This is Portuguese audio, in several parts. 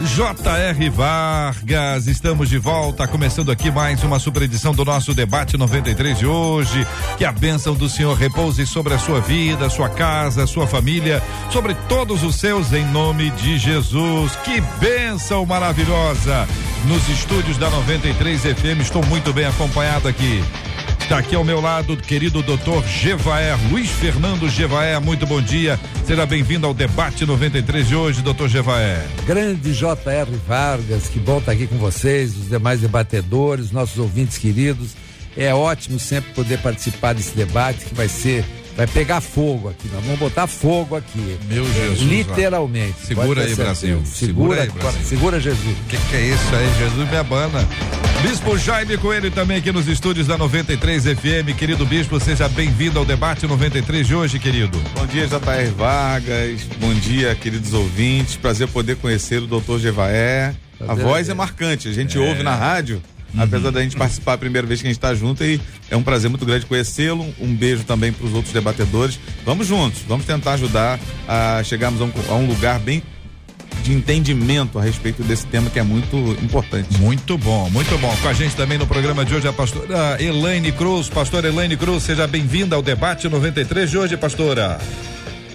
J.R. Vargas, estamos de volta, começando aqui mais uma super edição do nosso debate 93 de hoje. Que a bênção do Senhor repouse sobre a sua vida, sua casa, sua família, sobre todos os seus, em nome de Jesus. Que bênção maravilhosa! Nos estúdios da 93 FM, estou muito bem acompanhado aqui Está aqui ao meu lado, querido doutor Gevaé, Luiz Fernando Gevaé, muito bom dia. Seja bem-vindo ao debate 93 de hoje, doutor Gevaé. Grande J.R. Vargas, que bom estar aqui com vocês, os demais debatedores, nossos ouvintes queridos. É ótimo sempre poder participar desse debate que vai ser Vai pegar fogo aqui, nós vamos botar fogo aqui. Meu Jesus. Literalmente. Segura aí, Brasil. Segura, segura aí, Brasil. Segura Jesus. O que, que, é isso aí? Jesus me abana. Bispo Jaime Coelho também aqui nos estúdios da 93 FM. Querido Bispo, seja bem-vindo ao debate 93 de hoje, querido. Bom dia, J.R. Vargas. Bom dia, queridos ouvintes. Prazer poder conhecer o doutor Gevaé. A voz é marcante, a gente é. ouve na rádio Uhum. Apesar da gente participar a primeira vez que a gente está junto e é um prazer muito grande conhecê-lo. Um beijo também para os outros debatedores. Vamos juntos, vamos tentar ajudar a chegarmos a um, a um lugar bem de entendimento a respeito desse tema que é muito importante. Muito bom, muito bom. Com a gente também no programa de hoje a pastora Elaine Cruz. Pastora Elaine Cruz, seja bem-vinda ao debate 93 de hoje, pastora.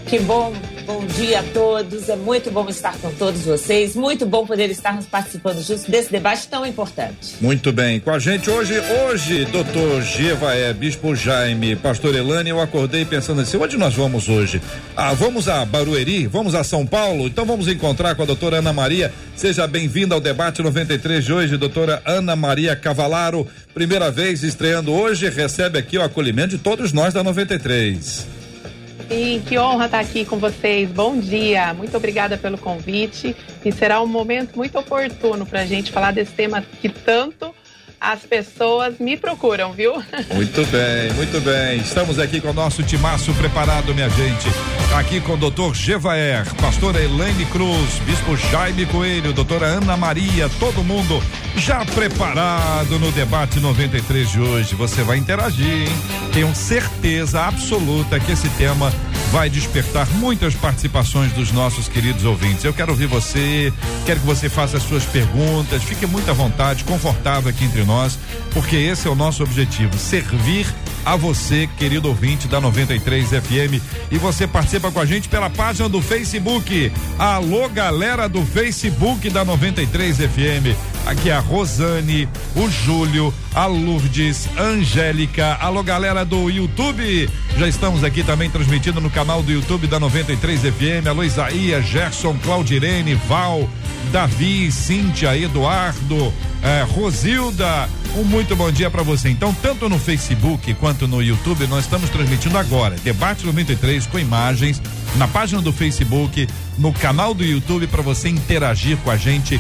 Que bom Bom dia a todos. É muito bom estar com todos vocês. Muito bom poder estarmos participando justo desse debate tão importante. Muito bem. Com a gente hoje, hoje, doutor Gevaé, Bispo Jaime, Pastor Elane, eu acordei pensando assim, onde nós vamos hoje? Ah, vamos a Barueri? Vamos a São Paulo? Então vamos encontrar com a doutora Ana Maria. Seja bem-vinda ao debate 93 de hoje, doutora Ana Maria Cavalaro. Primeira vez estreando hoje, recebe aqui o acolhimento de todos nós da 93. Sim, que honra estar aqui com vocês. Bom dia, muito obrigada pelo convite e será um momento muito oportuno para a gente falar desse tema que tanto as pessoas me procuram, viu? Muito bem, muito bem. Estamos aqui com o nosso timaço preparado, minha gente. Aqui com o doutor Gevaer, pastora Elaine Cruz, bispo Jaime Coelho, doutora Ana Maria, todo mundo já preparado no debate 93 de hoje. Você vai interagir, hein? Tenho certeza absoluta que esse tema vai despertar muitas participações dos nossos queridos ouvintes. Eu quero ouvir você, quero que você faça as suas perguntas, fique muito à vontade, confortável aqui entre nós, porque esse é o nosso objetivo: servir a você, querido ouvinte da 93 FM. E você participa com a gente pela página do Facebook. Alô, galera do Facebook da 93 FM. Aqui é a Rosane, o Júlio, a Lourdes, Angélica. Alô, galera do YouTube. Já estamos aqui também transmitindo no canal do YouTube da 93 FM. Alô, Isaías, Gerson, Claudirene, Val, Davi, Cíntia, Eduardo, eh, Rosilda. Um muito bom dia para você. Então, tanto no Facebook quanto no YouTube, nós estamos transmitindo agora Debate 93 com imagens na página do Facebook, no canal do YouTube para você interagir com a gente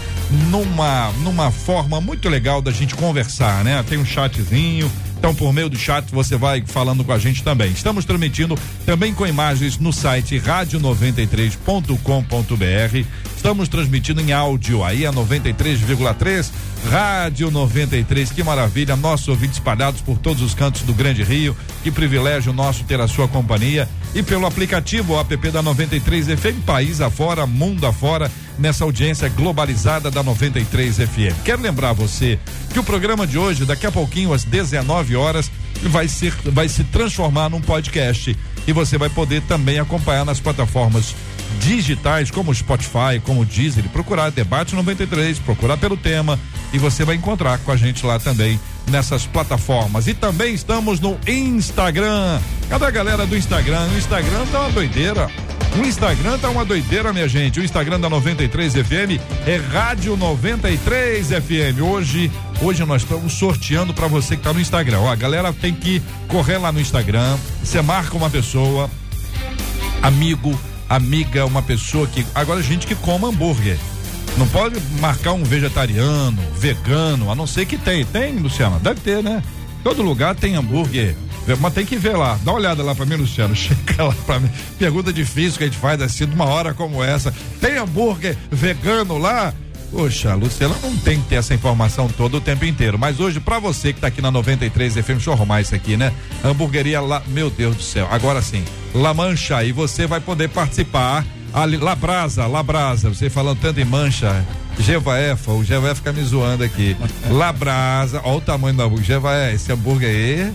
numa numa forma muito legal da gente conversar, né? Tem um chatzinho, então, por meio do chat, você vai falando com a gente também. Estamos transmitindo também com imagens no site rádio93.com.br. Estamos transmitindo em áudio aí a 93,3 Rádio 93. Que maravilha, nossos ouvintes espalhados por todos os cantos do Grande Rio. Que privilégio nosso ter a sua companhia e pelo aplicativo o app da 93 FM, país afora, mundo afora nessa audiência globalizada da 93 FM. Quero lembrar você que o programa de hoje, daqui a pouquinho, às 19 horas, vai, ser, vai se transformar num podcast. E você vai poder também acompanhar nas plataformas digitais, como Spotify, como Deezer, procurar Debate 93, procurar pelo tema e você vai encontrar com a gente lá também nessas plataformas. E também estamos no Instagram. Cadê a galera do Instagram? O Instagram tá uma doideira. O Instagram tá uma doideira, minha gente. O Instagram da 93 FM é Rádio 93 FM. Hoje, hoje nós estamos sorteando para você que tá no Instagram. Ó, a galera tem que correr lá no Instagram. Você marca uma pessoa, amigo, amiga, uma pessoa que agora gente que come hambúrguer. Não pode marcar um vegetariano, vegano, a não ser que tem. Tem, Luciana? Deve ter, né? Todo lugar tem hambúrguer. Mas tem que ver lá. Dá uma olhada lá pra mim, Luciano. Chega lá pra mim. Pergunta difícil que a gente faz assim, numa hora como essa. Tem hambúrguer vegano lá? Poxa, Luciana não tem que ter essa informação todo o tempo inteiro. Mas hoje, para você que tá aqui na 93 FM, deixa eu arrumar isso aqui, né? Hamburgueria lá, meu Deus do céu. Agora sim, La Mancha, e você vai poder participar. Ali, Labrasa, Labrasa, você falando tanto em mancha. Gevaefa, o Gevaé fica me zoando aqui. Labrasa, olha o tamanho do hambúrguer. Gevaé, esse hambúrguer aí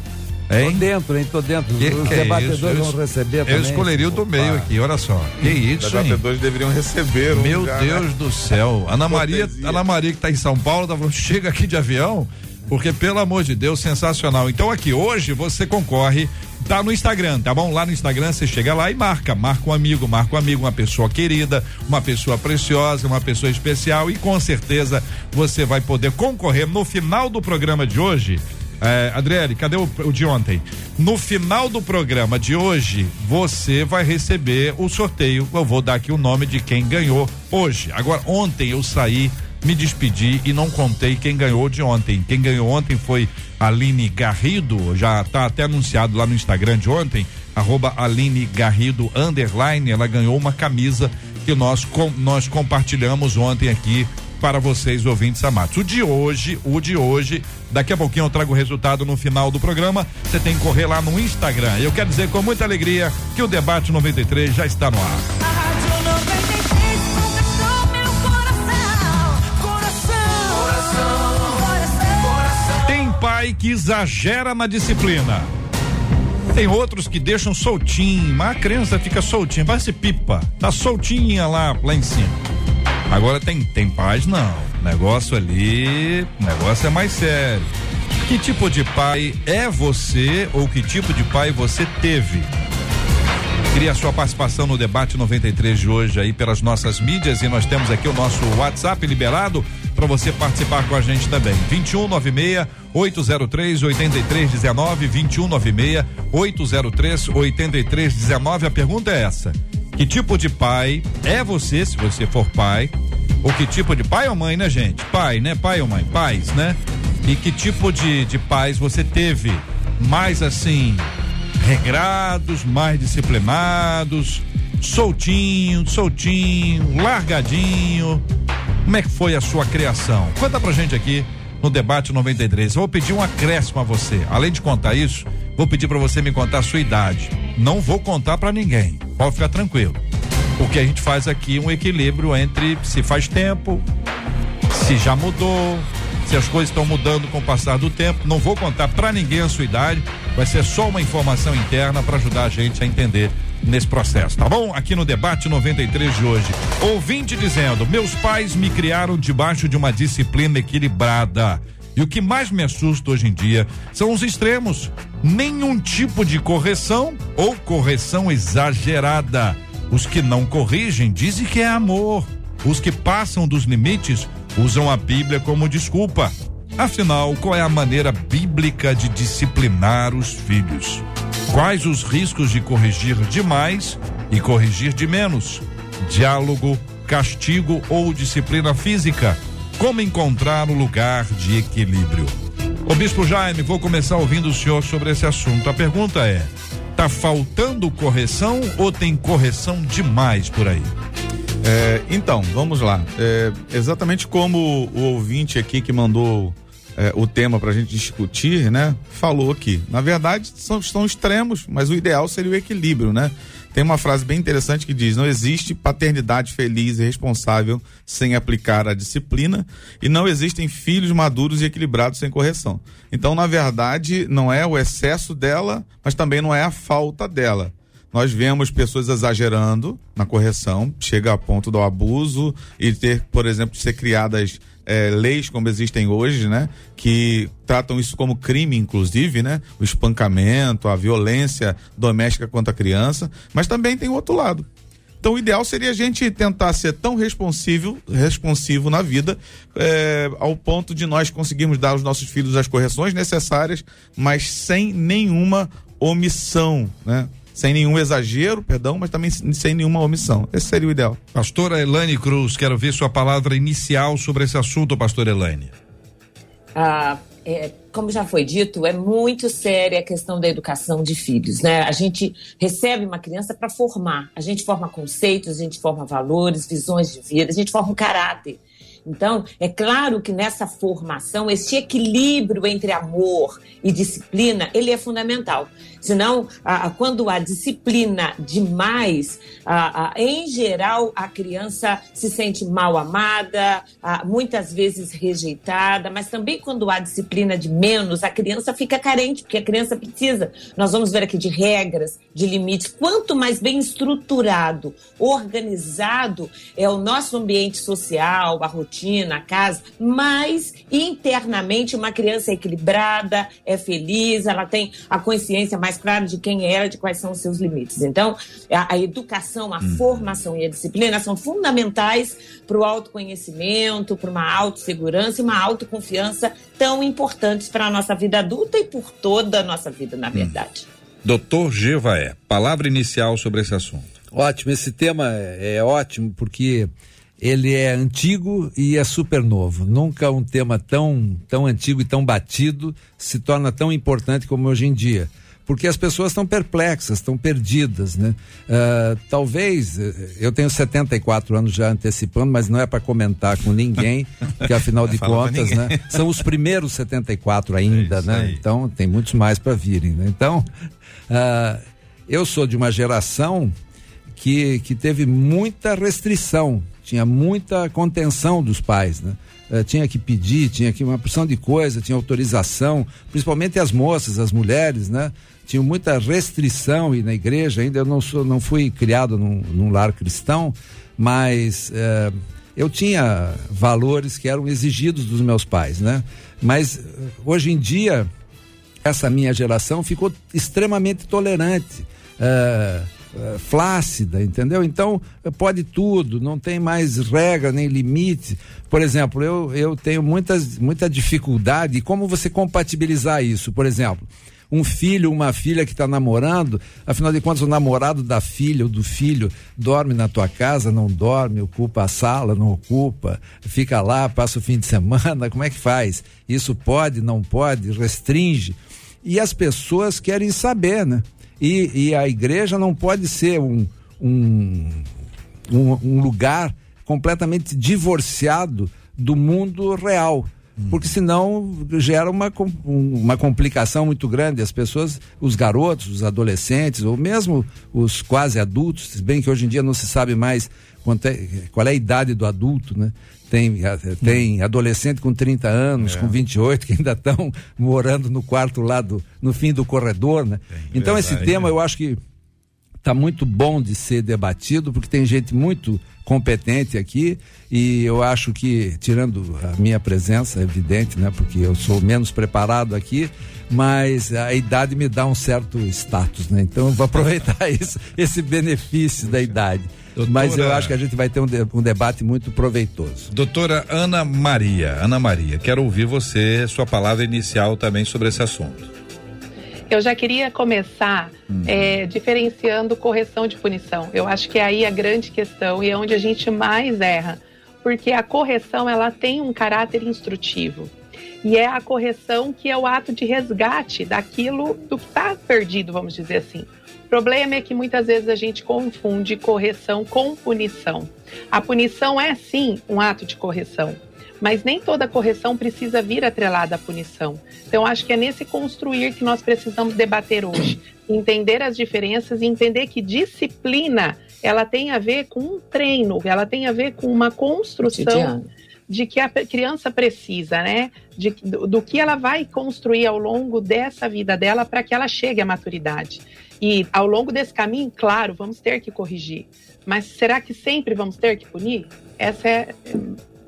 Hein? Tô dentro, hein? Tô dentro. Que Os que debatedores é vão receber também. Eu escolheria o do meio aqui, olha só. Que isso, Os hein? debatedores deveriam receber. um Meu já, Deus né? do céu. Ana Maria. Ana Maria que tá em São Paulo, tá falando, chega aqui de avião, porque pelo amor de Deus, sensacional. Então aqui hoje você concorre, tá no Instagram, tá bom? Lá no Instagram você chega lá e marca, marca um amigo, marca um amigo, uma pessoa querida, uma pessoa preciosa, uma pessoa especial e com certeza você vai poder concorrer no final do programa de hoje. É, Adriele, cadê o, o de ontem? No final do programa de hoje, você vai receber o sorteio. Eu vou dar aqui o nome de quem ganhou hoje. Agora, ontem eu saí, me despedi e não contei quem ganhou de ontem. Quem ganhou ontem foi Aline Garrido, já tá até anunciado lá no Instagram de ontem, arroba Aline Garrido underline. Ela ganhou uma camisa que nós, com, nós compartilhamos ontem aqui para vocês, ouvintes amados. O de hoje, o de hoje, daqui a pouquinho eu trago o resultado no final do programa. Você tem que correr lá no Instagram. Eu quero dizer com muita alegria que o debate 93 já está no ar. Pai que exagera na disciplina. Tem outros que deixam soltinho, mas a criança fica soltinha, parece pipa, tá soltinha lá, lá em cima. Agora tem, tem pais não, negócio ali, negócio é mais sério. Que tipo de pai é você ou que tipo de pai você teve? Queria a sua participação no debate 93 de hoje aí pelas nossas mídias e nós temos aqui o nosso WhatsApp liberado para você participar com a gente também. 2196 803 8319 2196 803 8319. A pergunta é essa: Que tipo de pai é você, se você for pai? Ou que tipo de pai ou mãe, né, gente? Pai, né? Pai ou mãe? Pais, né? E que tipo de, de pais você teve? Mais assim, regrados, mais disciplinados, soltinho, soltinho, largadinho. Como é que foi a sua criação? Conta pra gente aqui no debate 93. Eu vou pedir um acréscimo a você. Além de contar isso, vou pedir para você me contar a sua idade. Não vou contar para ninguém. Pode ficar tranquilo. Porque a gente faz aqui um equilíbrio entre se faz tempo, se já mudou, se as coisas estão mudando com o passar do tempo. Não vou contar para ninguém a sua idade, vai ser só uma informação interna para ajudar a gente a entender nesse processo, tá bom? Aqui no debate 93 de hoje. Ouvinte dizendo: "Meus pais me criaram debaixo de uma disciplina equilibrada. E o que mais me assusta hoje em dia são os extremos. Nenhum tipo de correção ou correção exagerada. Os que não corrigem dizem que é amor. Os que passam dos limites usam a Bíblia como desculpa. Afinal, qual é a maneira bíblica de disciplinar os filhos? Quais os riscos de corrigir demais e corrigir de menos? Diálogo, castigo ou disciplina física? Como encontrar o lugar de equilíbrio? Ô Bispo Jaime, vou começar ouvindo o senhor sobre esse assunto. A pergunta é: tá faltando correção ou tem correção demais por aí? É, então, vamos lá. É, exatamente como o ouvinte aqui que mandou é, o tema para a gente discutir, né? Falou aqui. Na verdade, são, são extremos, mas o ideal seria o equilíbrio, né? Tem uma frase bem interessante que diz: não existe paternidade feliz e responsável sem aplicar a disciplina, e não existem filhos maduros e equilibrados sem correção. Então, na verdade, não é o excesso dela, mas também não é a falta dela. Nós vemos pessoas exagerando na correção, chega a ponto do abuso e ter, por exemplo, ser criadas eh, leis como existem hoje, né? Que tratam isso como crime, inclusive, né? O espancamento, a violência doméstica contra a criança, mas também tem o outro lado. Então, o ideal seria a gente tentar ser tão responsivo, responsivo na vida, eh, ao ponto de nós conseguirmos dar aos nossos filhos as correções necessárias, mas sem nenhuma omissão, né? Sem nenhum exagero, perdão, mas também sem nenhuma omissão. Esse seria o ideal. Pastora Elaine Cruz, quero ver sua palavra inicial sobre esse assunto, pastor Elaine. Ah, é, como já foi dito, é muito séria a questão da educação de filhos, né? A gente recebe uma criança para formar, a gente forma conceitos, a gente forma valores, visões de vida, a gente forma um caráter. Então, é claro que nessa formação, esse equilíbrio entre amor e disciplina, ele é fundamental. Senão, a, quando há disciplina demais, em geral, a criança se sente mal amada, muitas vezes rejeitada, mas também quando há disciplina de menos, a criança fica carente, porque a criança precisa. Nós vamos ver aqui de regras, de limites. Quanto mais bem estruturado, organizado é o nosso ambiente social, a rotina, a casa, mais internamente uma criança é equilibrada, é feliz, ela tem a consciência mais clara de quem é ela, de quais são os seus limites. Então, a, a educação, a hum. formação e a disciplina são fundamentais para o autoconhecimento, para uma autossegurança e uma autoconfiança tão importantes para a nossa vida adulta e por toda a nossa vida, na verdade. Hum. Doutor Gevaé, palavra inicial sobre esse assunto. Ótimo, esse tema é, é ótimo porque ele é antigo e é super novo. Nunca um tema tão, tão antigo e tão batido se torna tão importante como hoje em dia. Porque as pessoas estão perplexas, estão perdidas, né? Uh, talvez, eh, eu tenho 74 anos já antecipando, mas não é para comentar com ninguém, porque afinal de contas, né? São os primeiros 74 ainda, é né? Aí. Então tem muitos mais para virem, né? Então, uh, eu sou de uma geração que, que teve muita restrição, tinha muita contenção dos pais, né? Uh, tinha que pedir, tinha que uma porção de coisa, tinha autorização, principalmente as moças, as mulheres, né? Tinha muita restrição e na igreja ainda eu não sou, não fui criado num, num lar cristão, mas uh, eu tinha valores que eram exigidos dos meus pais, né? Mas hoje em dia essa minha geração ficou extremamente tolerante, uh, flácida, entendeu? Então pode tudo, não tem mais regra nem limite. Por exemplo, eu, eu tenho muitas, muita dificuldade. Como você compatibilizar isso? Por exemplo, um filho, uma filha que está namorando, afinal de contas, o namorado da filha ou do filho dorme na tua casa, não dorme, ocupa a sala, não ocupa, fica lá, passa o fim de semana, como é que faz? Isso pode, não pode, restringe e as pessoas querem saber, né? E, e a igreja não pode ser um, um, um, um lugar completamente divorciado do mundo real porque senão gera uma, uma complicação muito grande. As pessoas, os garotos, os adolescentes, ou mesmo os quase adultos, se bem que hoje em dia não se sabe mais é, qual é a idade do adulto, né? Tem, tem adolescente com 30 anos, é. com 28, que ainda estão morando no quarto lá do, no fim do corredor, né? Tem, então esse tema eu acho que está muito bom de ser debatido, porque tem gente muito competente aqui e eu acho que, tirando a minha presença, é evidente, né? Porque eu sou menos preparado aqui, mas a idade me dá um certo status, né? Então eu vou aproveitar isso, esse benefício da idade. Doutora... Mas eu acho que a gente vai ter um, de, um, debate muito proveitoso. Doutora Ana Maria, Ana Maria, quero ouvir você, sua palavra inicial também sobre esse assunto. Eu já queria começar uhum. é, diferenciando correção de punição. Eu acho que é aí a grande questão e é onde a gente mais erra, porque a correção ela tem um caráter instrutivo e é a correção que é o ato de resgate daquilo do que está perdido, vamos dizer assim problema é que muitas vezes a gente confunde correção com punição. A punição é sim um ato de correção, mas nem toda correção precisa vir atrelada à punição. Então, acho que é nesse construir que nós precisamos debater hoje. Entender as diferenças e entender que disciplina ela tem a ver com um treino, ela tem a ver com uma construção de que a criança precisa, né? De, do, do que ela vai construir ao longo dessa vida dela para que ela chegue à maturidade. E ao longo desse caminho, claro, vamos ter que corrigir. Mas será que sempre vamos ter que punir? Essa é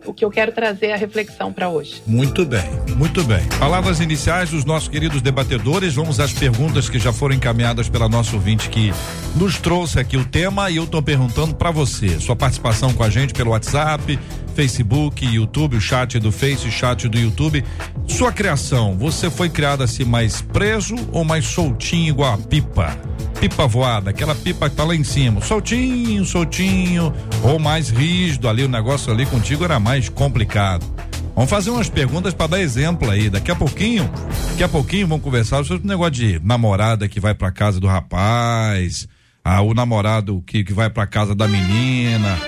o que eu quero trazer a reflexão para hoje. Muito bem, muito bem. Palavras iniciais dos nossos queridos debatedores. Vamos às perguntas que já foram encaminhadas pela nossa ouvinte que nos trouxe aqui o tema e eu estou perguntando para você, sua participação com a gente pelo WhatsApp, Facebook, YouTube, o chat do Face, chat do YouTube. Sua criação, você foi criado assim mais preso ou mais soltinho igual a pipa? Pipa voada, aquela pipa que tá lá em cima, soltinho, soltinho, ou mais rígido ali, o negócio ali contigo era mais complicado. Vamos fazer umas perguntas para dar exemplo aí. Daqui a pouquinho, daqui a pouquinho vamos conversar sobre o negócio de namorada que vai para casa do rapaz, ah, o namorado que, que vai para casa da menina,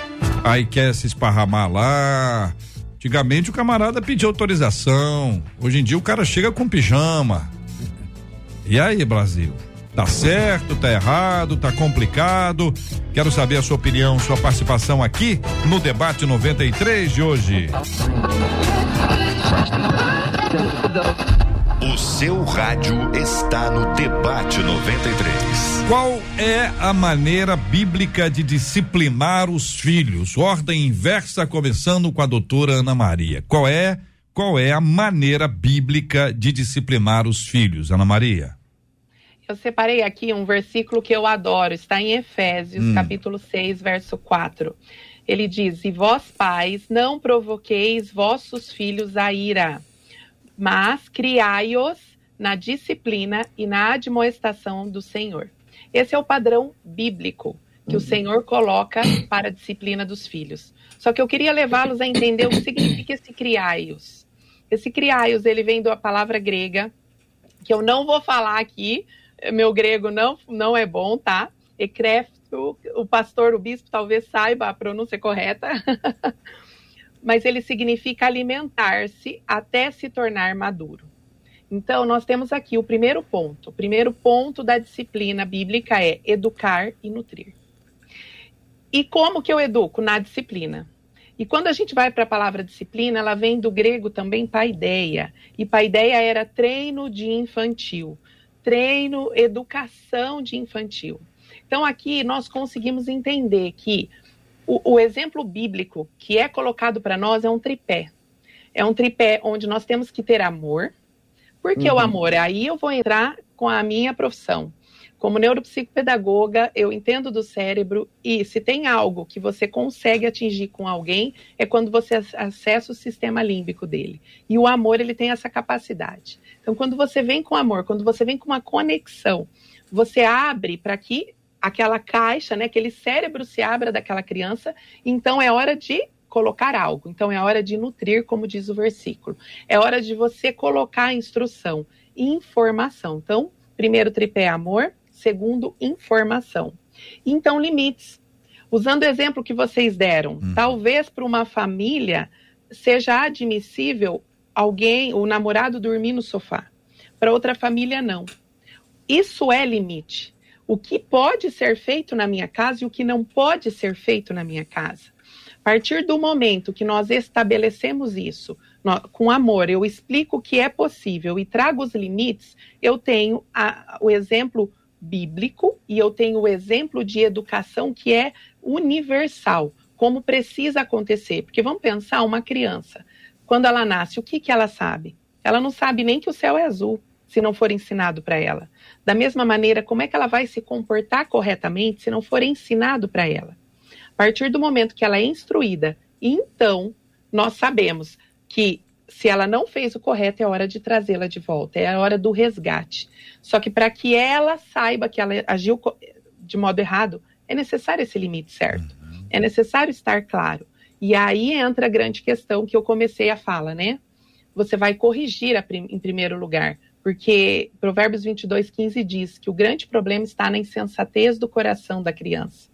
aí quer se esparramar lá. Antigamente o camarada pedia autorização. Hoje em dia o cara chega com pijama. E aí, Brasil? Tá certo, tá errado, tá complicado? Quero saber a sua opinião, sua participação aqui no debate 93 de hoje. O seu rádio está no Debate 93. Qual é a maneira bíblica de disciplinar os filhos? Ordem inversa, começando com a doutora Ana Maria. Qual é, qual é a maneira bíblica de disciplinar os filhos, Ana Maria? Eu separei aqui um versículo que eu adoro, está em Efésios, Hum. capítulo 6, verso 4. Ele diz: E vós, pais, não provoqueis vossos filhos a ira, mas criai-os na disciplina e na admoestação do Senhor. Esse é o padrão bíblico que o Senhor coloca para a disciplina dos filhos. Só que eu queria levá-los a entender o que significa esse criaios. Esse criaios, ele vem da palavra grega, que eu não vou falar aqui, meu grego não, não é bom, tá? Ecrefto, o pastor, o bispo talvez saiba a pronúncia correta, mas ele significa alimentar-se até se tornar maduro. Então, nós temos aqui o primeiro ponto. O primeiro ponto da disciplina bíblica é educar e nutrir. E como que eu educo? Na disciplina. E quando a gente vai para a palavra disciplina, ela vem do grego também paideia. E paideia era treino de infantil, treino, educação de infantil. Então aqui nós conseguimos entender que o, o exemplo bíblico que é colocado para nós é um tripé. É um tripé onde nós temos que ter amor. Por que o amor? Aí eu vou entrar com a minha profissão. Como neuropsicopedagoga, eu entendo do cérebro e se tem algo que você consegue atingir com alguém, é quando você ac- acessa o sistema límbico dele. E o amor, ele tem essa capacidade. Então, quando você vem com amor, quando você vem com uma conexão, você abre para que aquela caixa, né, aquele cérebro se abra daquela criança, então é hora de colocar algo. Então é hora de nutrir, como diz o versículo. É hora de você colocar instrução, informação. Então, primeiro tripé é amor, segundo informação. Então limites. Usando o exemplo que vocês deram, talvez para uma família seja admissível alguém, o namorado dormir no sofá. Para outra família não. Isso é limite. O que pode ser feito na minha casa e o que não pode ser feito na minha casa. A partir do momento que nós estabelecemos isso nó- com amor, eu explico o que é possível e trago os limites, eu tenho a- o exemplo bíblico e eu tenho o exemplo de educação que é universal, como precisa acontecer. Porque vamos pensar uma criança, quando ela nasce, o que, que ela sabe? Ela não sabe nem que o céu é azul, se não for ensinado para ela. Da mesma maneira, como é que ela vai se comportar corretamente se não for ensinado para ela? A partir do momento que ela é instruída, então nós sabemos que se ela não fez o correto, é hora de trazê-la de volta, é a hora do resgate. Só que para que ela saiba que ela agiu de modo errado, é necessário esse limite certo. É necessário estar claro. E aí entra a grande questão que eu comecei a fala, né? Você vai corrigir a prim- em primeiro lugar, porque Provérbios 22, 15 diz que o grande problema está na insensatez do coração da criança.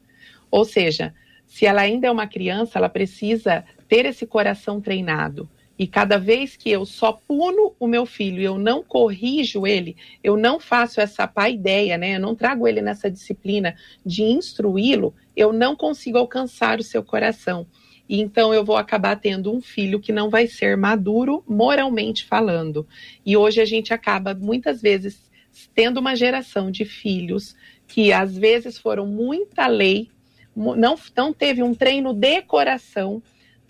Ou seja, se ela ainda é uma criança, ela precisa ter esse coração treinado. E cada vez que eu só puno o meu filho e eu não corrijo ele, eu não faço essa paideia, né? Eu não trago ele nessa disciplina de instruí-lo, eu não consigo alcançar o seu coração. E então eu vou acabar tendo um filho que não vai ser maduro moralmente falando. E hoje a gente acaba muitas vezes tendo uma geração de filhos que às vezes foram muita lei, não, não teve um treino de coração,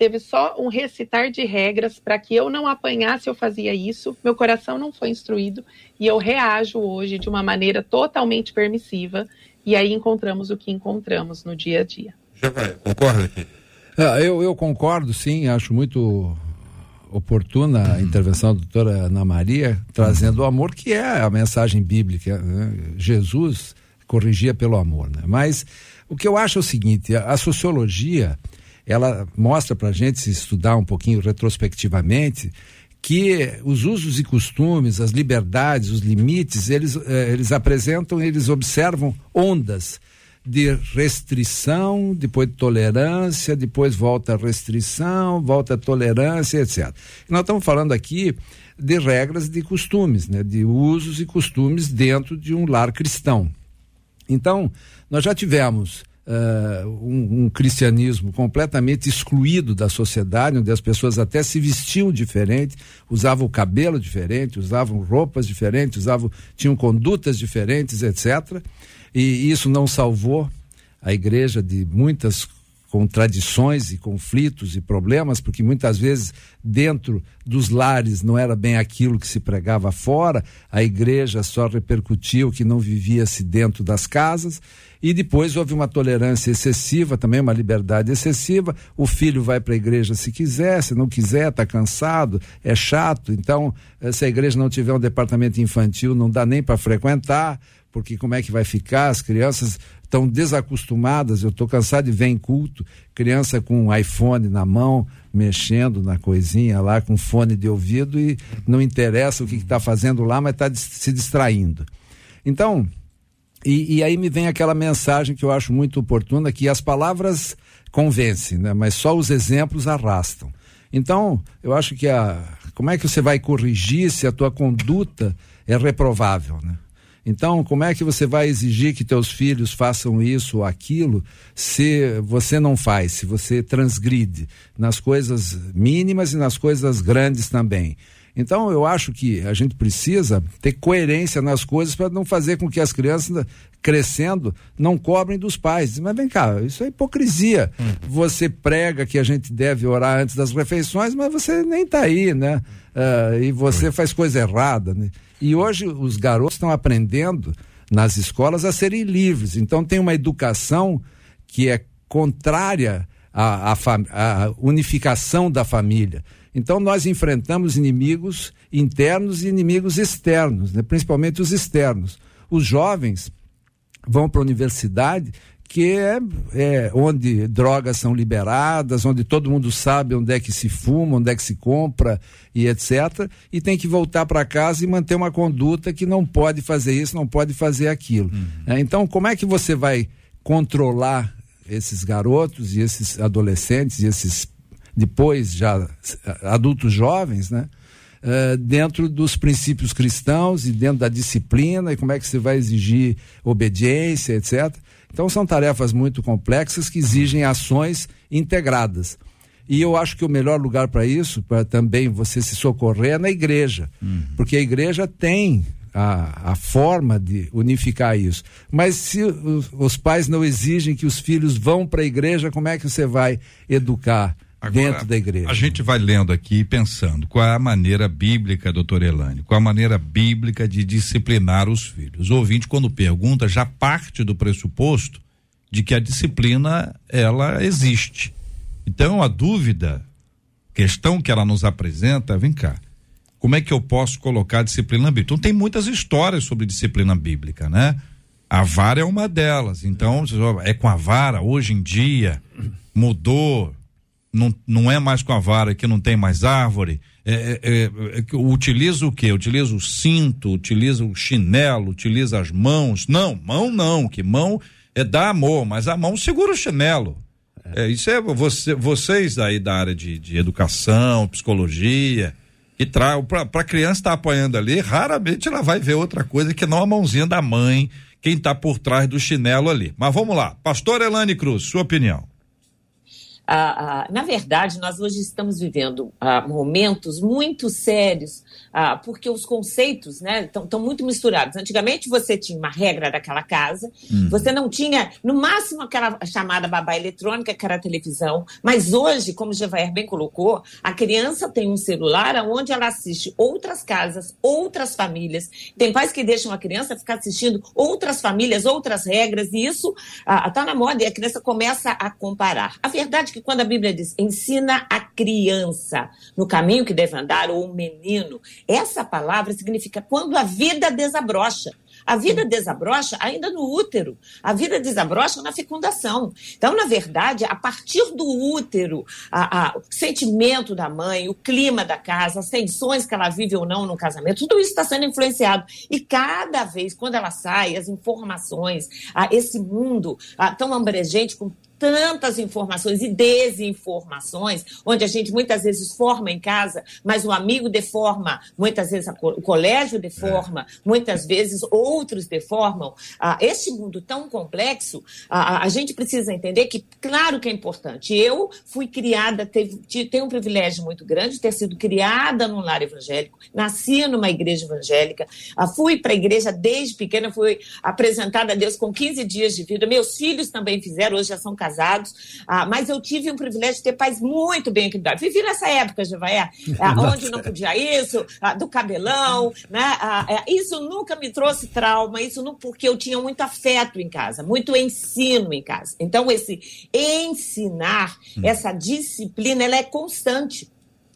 teve só um recitar de regras para que eu não apanhasse, eu fazia isso, meu coração não foi instruído e eu reajo hoje de uma maneira totalmente permissiva e aí encontramos o que encontramos no dia a dia. Já vai, concorda aqui? Ah, eu, eu concordo, sim, acho muito oportuna a intervenção da doutora Ana Maria, trazendo o amor, que é a mensagem bíblica. né? Jesus corrigia pelo amor, né? Mas o que eu acho é o seguinte, a, a sociologia, ela mostra pra gente, se estudar um pouquinho retrospectivamente, que os usos e costumes, as liberdades, os limites, eles, eh, eles apresentam, eles observam ondas de restrição, depois de tolerância, depois volta a restrição, volta a tolerância, etc. Nós estamos falando aqui de regras de costumes, né, de usos e costumes dentro de um lar cristão. Então, nós já tivemos uh, um, um, cristianismo completamente excluído da sociedade, onde as pessoas até se vestiam diferente, usavam o cabelo diferente, usavam roupas diferentes, usavam, tinham condutas diferentes, etc. E isso não salvou a igreja de muitas contradições e conflitos e problemas, porque muitas vezes dentro dos lares não era bem aquilo que se pregava fora, a igreja só repercutiu o que não vivia-se dentro das casas, e depois houve uma tolerância excessiva, também uma liberdade excessiva. O filho vai para a igreja se quiser, se não quiser, está cansado, é chato. Então, se a igreja não tiver um departamento infantil, não dá nem para frequentar porque como é que vai ficar? As crianças estão desacostumadas. Eu estou cansado de ver em culto criança com um iPhone na mão, mexendo na coisinha lá, com fone de ouvido e não interessa o que está fazendo lá, mas está se distraindo. Então, e, e, aí me vem aquela mensagem que eu acho muito oportuna, que as palavras convencem, né? mas só os exemplos arrastam. Então, eu acho que a. Como é que você vai corrigir se a tua conduta é reprovável, né? Então, como é que você vai exigir que teus filhos façam isso ou aquilo se você não faz, se você transgride nas coisas mínimas e nas coisas grandes também? Então, eu acho que a gente precisa ter coerência nas coisas para não fazer com que as crianças crescendo não cobrem dos pais. Mas vem cá, isso é hipocrisia. Hum. Você prega que a gente deve orar antes das refeições, mas você nem está aí, né? Uh, e você faz coisa errada, né? E hoje os garotos estão aprendendo nas escolas a serem livres. Então tem uma educação que é contrária à, à, à unificação da família. Então nós enfrentamos inimigos internos e inimigos externos, né? principalmente os externos. Os jovens vão para a universidade que é, é, onde drogas são liberadas, onde todo mundo sabe onde é que se fuma, onde é que se compra e etc. E tem que voltar para casa e manter uma conduta que não pode fazer isso, não pode fazer aquilo. Uhum. É, então, como é que você vai controlar esses garotos e esses adolescentes e esses depois já adultos jovens, né? Uh, dentro dos princípios cristãos e dentro da disciplina, e como é que você vai exigir obediência, etc. Então são tarefas muito complexas que exigem ações integradas. E eu acho que o melhor lugar para isso, para também você se socorrer, é na igreja. Uhum. Porque a igreja tem a, a forma de unificar isso. Mas se os, os pais não exigem que os filhos vão para a igreja, como é que você vai educar? Agora, dentro da igreja. A gente vai lendo aqui e pensando qual é a maneira bíblica, doutor Elane, qual é a maneira bíblica de disciplinar os filhos. O ouvinte, quando pergunta, já parte do pressuposto de que a disciplina ela existe. Então, a dúvida, questão que ela nos apresenta, vem cá. Como é que eu posso colocar a disciplina bíblica? Então, tem muitas histórias sobre disciplina bíblica, né? A vara é uma delas. Então, é com a vara, hoje em dia, mudou não, não é mais com a vara que não tem mais árvore. É, é, é, utiliza o que? Utiliza o cinto, utiliza o chinelo, utiliza as mãos. Não, mão não, que mão é dar amor, mas a mão segura o chinelo. É, isso é você, vocês aí da área de, de educação, psicologia, que traz para a criança estar tá apanhando ali, raramente ela vai ver outra coisa que não a mãozinha da mãe, quem está por trás do chinelo ali. Mas vamos lá, Pastor Elane Cruz, sua opinião. Ah, ah, na verdade, nós hoje estamos vivendo ah, momentos muito sérios, porque os conceitos estão né, muito misturados. Antigamente, você tinha uma regra daquela casa, uhum. você não tinha, no máximo, aquela chamada babá eletrônica, que era a televisão, mas hoje, como o Gevaer bem colocou, a criança tem um celular onde ela assiste outras casas, outras famílias. Tem pais que deixam a criança ficar assistindo outras famílias, outras regras, e isso está na moda, e a criança começa a comparar. A verdade que quando a Bíblia diz ensina a criança no caminho que deve andar, ou o menino, essa palavra significa quando a vida desabrocha. A vida desabrocha ainda no útero. A vida desabrocha na fecundação. Então, na verdade, a partir do útero, a, a, o sentimento da mãe, o clima da casa, as tensões que ela vive ou não no casamento, tudo isso está sendo influenciado. E cada vez, quando ela sai, as informações, a, esse mundo tão abrangente, com tantas informações e desinformações, onde a gente muitas vezes forma em casa, mas o amigo deforma, muitas vezes o colégio deforma, muitas vezes outros deformam. Ah, este mundo tão complexo, ah, a, gente precisa entender que, claro que é importante. Eu fui criada, teve, tenho um privilégio muito grande de ter sido criada num lar evangélico, nasci numa igreja evangélica, ah, fui para a igreja desde pequena, fui apresentada a Deus com 15 dias de vida. Meus filhos também fizeram, hoje já são casados, ah, mas eu tive um privilégio de ter pais muito bem equilibrados. Vivi nessa época, Jevaé, ah, onde não podia isso, ah, do cabelão, né? Ah, é, isso nunca me trouxe trauma, isso não, porque eu tinha muito afeto em casa, muito ensino em casa. Então, esse ensinar, essa disciplina, ela é constante.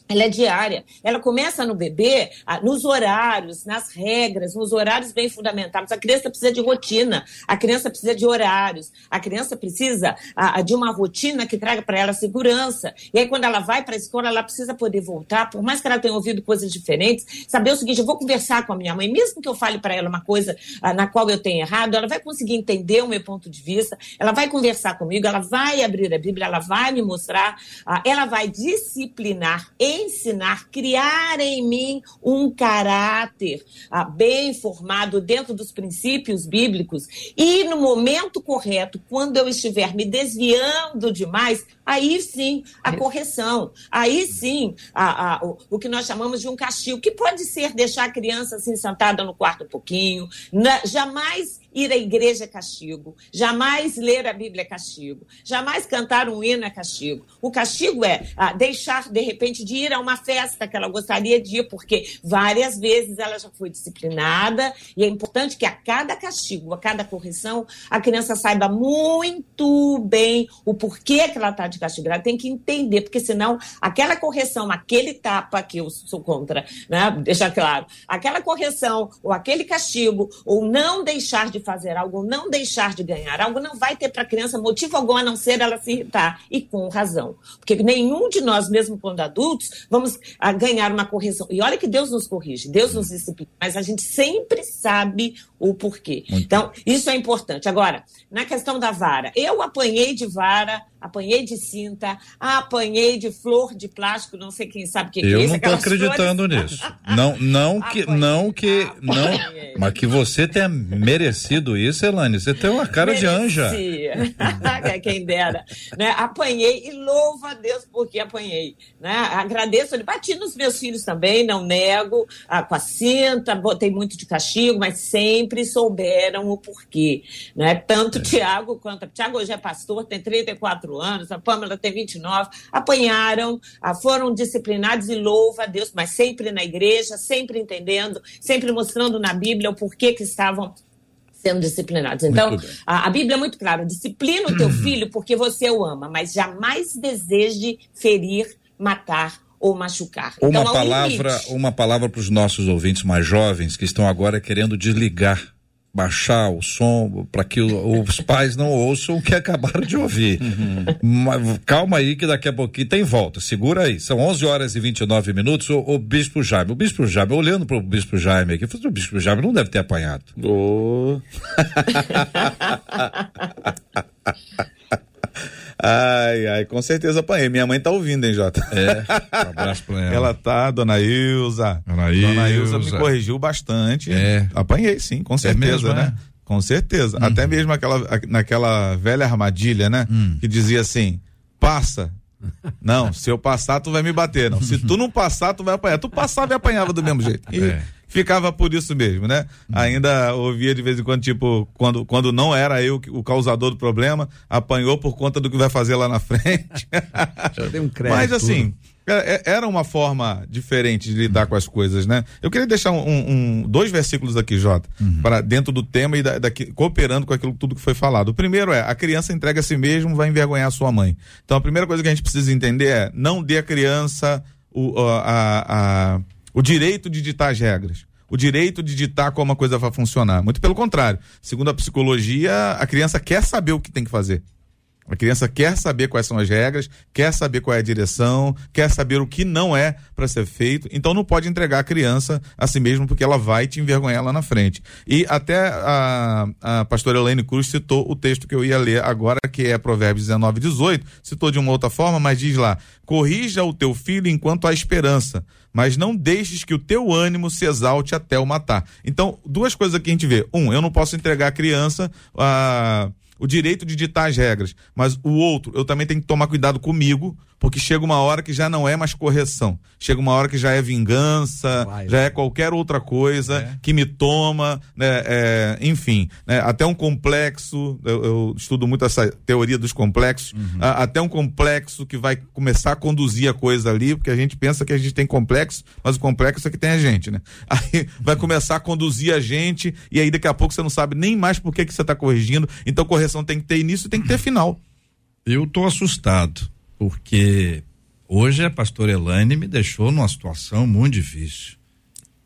Ela é diária. Ela começa no bebê, nos horários, nas regras, nos horários bem fundamentados. A criança precisa de rotina, a criança precisa de horários, a criança precisa de uma rotina que traga para ela segurança. E aí, quando ela vai para a escola, ela precisa poder voltar, por mais que ela tenha ouvido coisas diferentes, saber o seguinte: eu vou conversar com a minha mãe, mesmo que eu fale para ela uma coisa ah, na qual eu tenho errado, ela vai conseguir entender o meu ponto de vista, ela vai conversar comigo, ela vai abrir a Bíblia, ela vai me mostrar, ah, ela vai disciplinar, ensinar, criar em mim um caráter ah, bem formado dentro dos princípios bíblicos. E no momento correto, quando eu estiver me desviando demais, aí sim a correção, aí sim a- a- o, o que nós chamamos de um castigo, que pode ser deixar a criança assim sentada no quarto um pouquinho, na- jamais ir à igreja é castigo, jamais ler a Bíblia é castigo, jamais cantar um hino é castigo. O castigo é ah, deixar, de repente, de ir a uma festa que ela gostaria de ir, porque várias vezes ela já foi disciplinada, e é importante que a cada castigo, a cada correção, a criança saiba muito bem o porquê que ela está de castigo. Ela tem que entender, porque senão aquela correção, aquele tapa que eu sou contra, né? deixar claro, aquela correção, ou aquele castigo, ou não deixar de fazer algo, ou não deixar de ganhar algo, não vai ter para a criança motivo algum a não ser ela se irritar. E com razão. Porque nenhum de nós, mesmo quando adultos, vamos ah, ganhar uma correção. E olha que Deus nos corrige, Deus nos disciplina, mas a gente sempre sabe o porquê. Então, isso é importante. Agora, na questão da vara, eu apanhei de vara, apanhei de cinta, apanhei de flor de plástico, não sei quem sabe o que, que é Eu isso. não tô aquelas acreditando flores- nisso. Não, não que, Apanhei. não que, não, mas que você tenha merecido isso, Elane. Você tem uma cara de anja. Merecia. Quem dera. Né? Apanhei e louvo a Deus porque apanhei. Né? Agradeço, ele bati nos meus filhos também, não nego, ah, com a cinta, botei muito de castigo, mas sempre souberam o porquê. Né? Tanto Tiago quanto. Tiago hoje é pastor, tem 34 anos, a Pâmela tem 29, apanharam, ah, foram disciplinados e louvo a Deus, mas sempre na igreja, sempre entendendo, sempre mostrando na Bíblia o porquê que estavam sendo disciplinados. Então, a, a Bíblia é muito clara: disciplina o teu filho porque você o ama, mas jamais deseje ferir, matar ou machucar. Uma então, palavra, uma palavra para os nossos ouvintes mais jovens que estão agora querendo desligar, baixar o som para que o- os pais não ouçam o que acabaram de ouvir. Mas calma aí que daqui a pouquinho tem volta. Segura aí. São 11 horas e 29 minutos. O, o Bispo Jaime, o Bispo Jaime, olhando para o Bispo Jaime aqui, o Bispo Jaime não deve ter apanhado. Ô. ai, ai, com certeza apanhei. Minha mãe tá ouvindo, hein, Jota? É. Um abraço para ela. Ela tá, dona Ilza. Dona Dona Ilza me Ilza. corrigiu bastante. É. Apanhei, sim, com certeza, mesmo, né? é? Com certeza. Até mesmo aquela, naquela velha armadilha, né? Que dizia assim: passa. Não, se eu passar, tu vai me bater. Não. Se tu não passar, tu vai apanhar. Tu passava e apanhava do mesmo jeito. E É. ficava por isso mesmo, né? Ainda ouvia de vez em quando, tipo, quando, quando não era eu o causador do problema, apanhou por conta do que vai fazer lá na frente. Um. Mas assim, é- é- era uma forma diferente de lidar com as coisas, né? Eu queria deixar um, um- dois versículos aqui, Jota, para dentro do tema e da, daqui, cooperando com aquilo tudo que foi falado. O primeiro é: a criança entrega a si mesmo, vai envergonhar a sua mãe. Então a primeira coisa que a gente precisa entender é: não dê à criança o, a- a- a- o direito de ditar as regras. O direito de ditar como a coisa vai funcionar. Muito pelo contrário. Segundo a psicologia, a criança quer saber o que tem que fazer. A criança quer saber quais são as regras, quer saber qual é a direção, quer saber o que não é para ser feito. Então não pode entregar a criança a si mesmo porque ela vai te envergonhar lá na frente. E até a, a pastora Elaine Cruz citou o texto que eu ia ler agora, que é Provérbios 19, 18. Citou de uma outra forma, mas diz lá: corrija o teu filho enquanto há esperança, mas não deixes que o teu ânimo se exalte até o matar. Então, duas coisas que a gente vê. Um, eu não posso entregar a criança a o direito de ditar as regras, mas o outro, eu também tenho que tomar cuidado comigo, porque chega uma hora que já não é mais correção. Chega uma hora que já é vingança, Vai, já é qualquer outra coisa É. que me toma, né, é, enfim, né, até um complexo, eu, eu estudo muito essa teoria dos complexos, a- até um complexo que vai começar a conduzir a coisa ali, porque a gente pensa que a gente tem complexo, mas o complexo é que tem a gente, né? Aí vai começar a conduzir a gente, e aí daqui a pouco você não sabe nem mais por que, que você está corrigindo, então correção tem que ter início e tem que ter final. Eu tô assustado, porque hoje a pastora Elane me deixou numa situação muito difícil.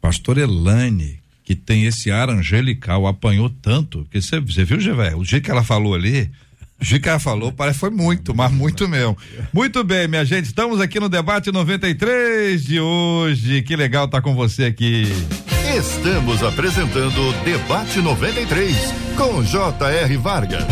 Pastora Elane, que tem esse ar angelical, apanhou tanto, que você, viu, Gevé? O jeito que ela falou ali, o jeito que ela falou, parece foi muito, mas muito mesmo. Muito bem, minha gente, estamos aqui no debate 93 de hoje. Que legal estar com você aqui. Estamos apresentando Debate 93 com J.R. Vargas.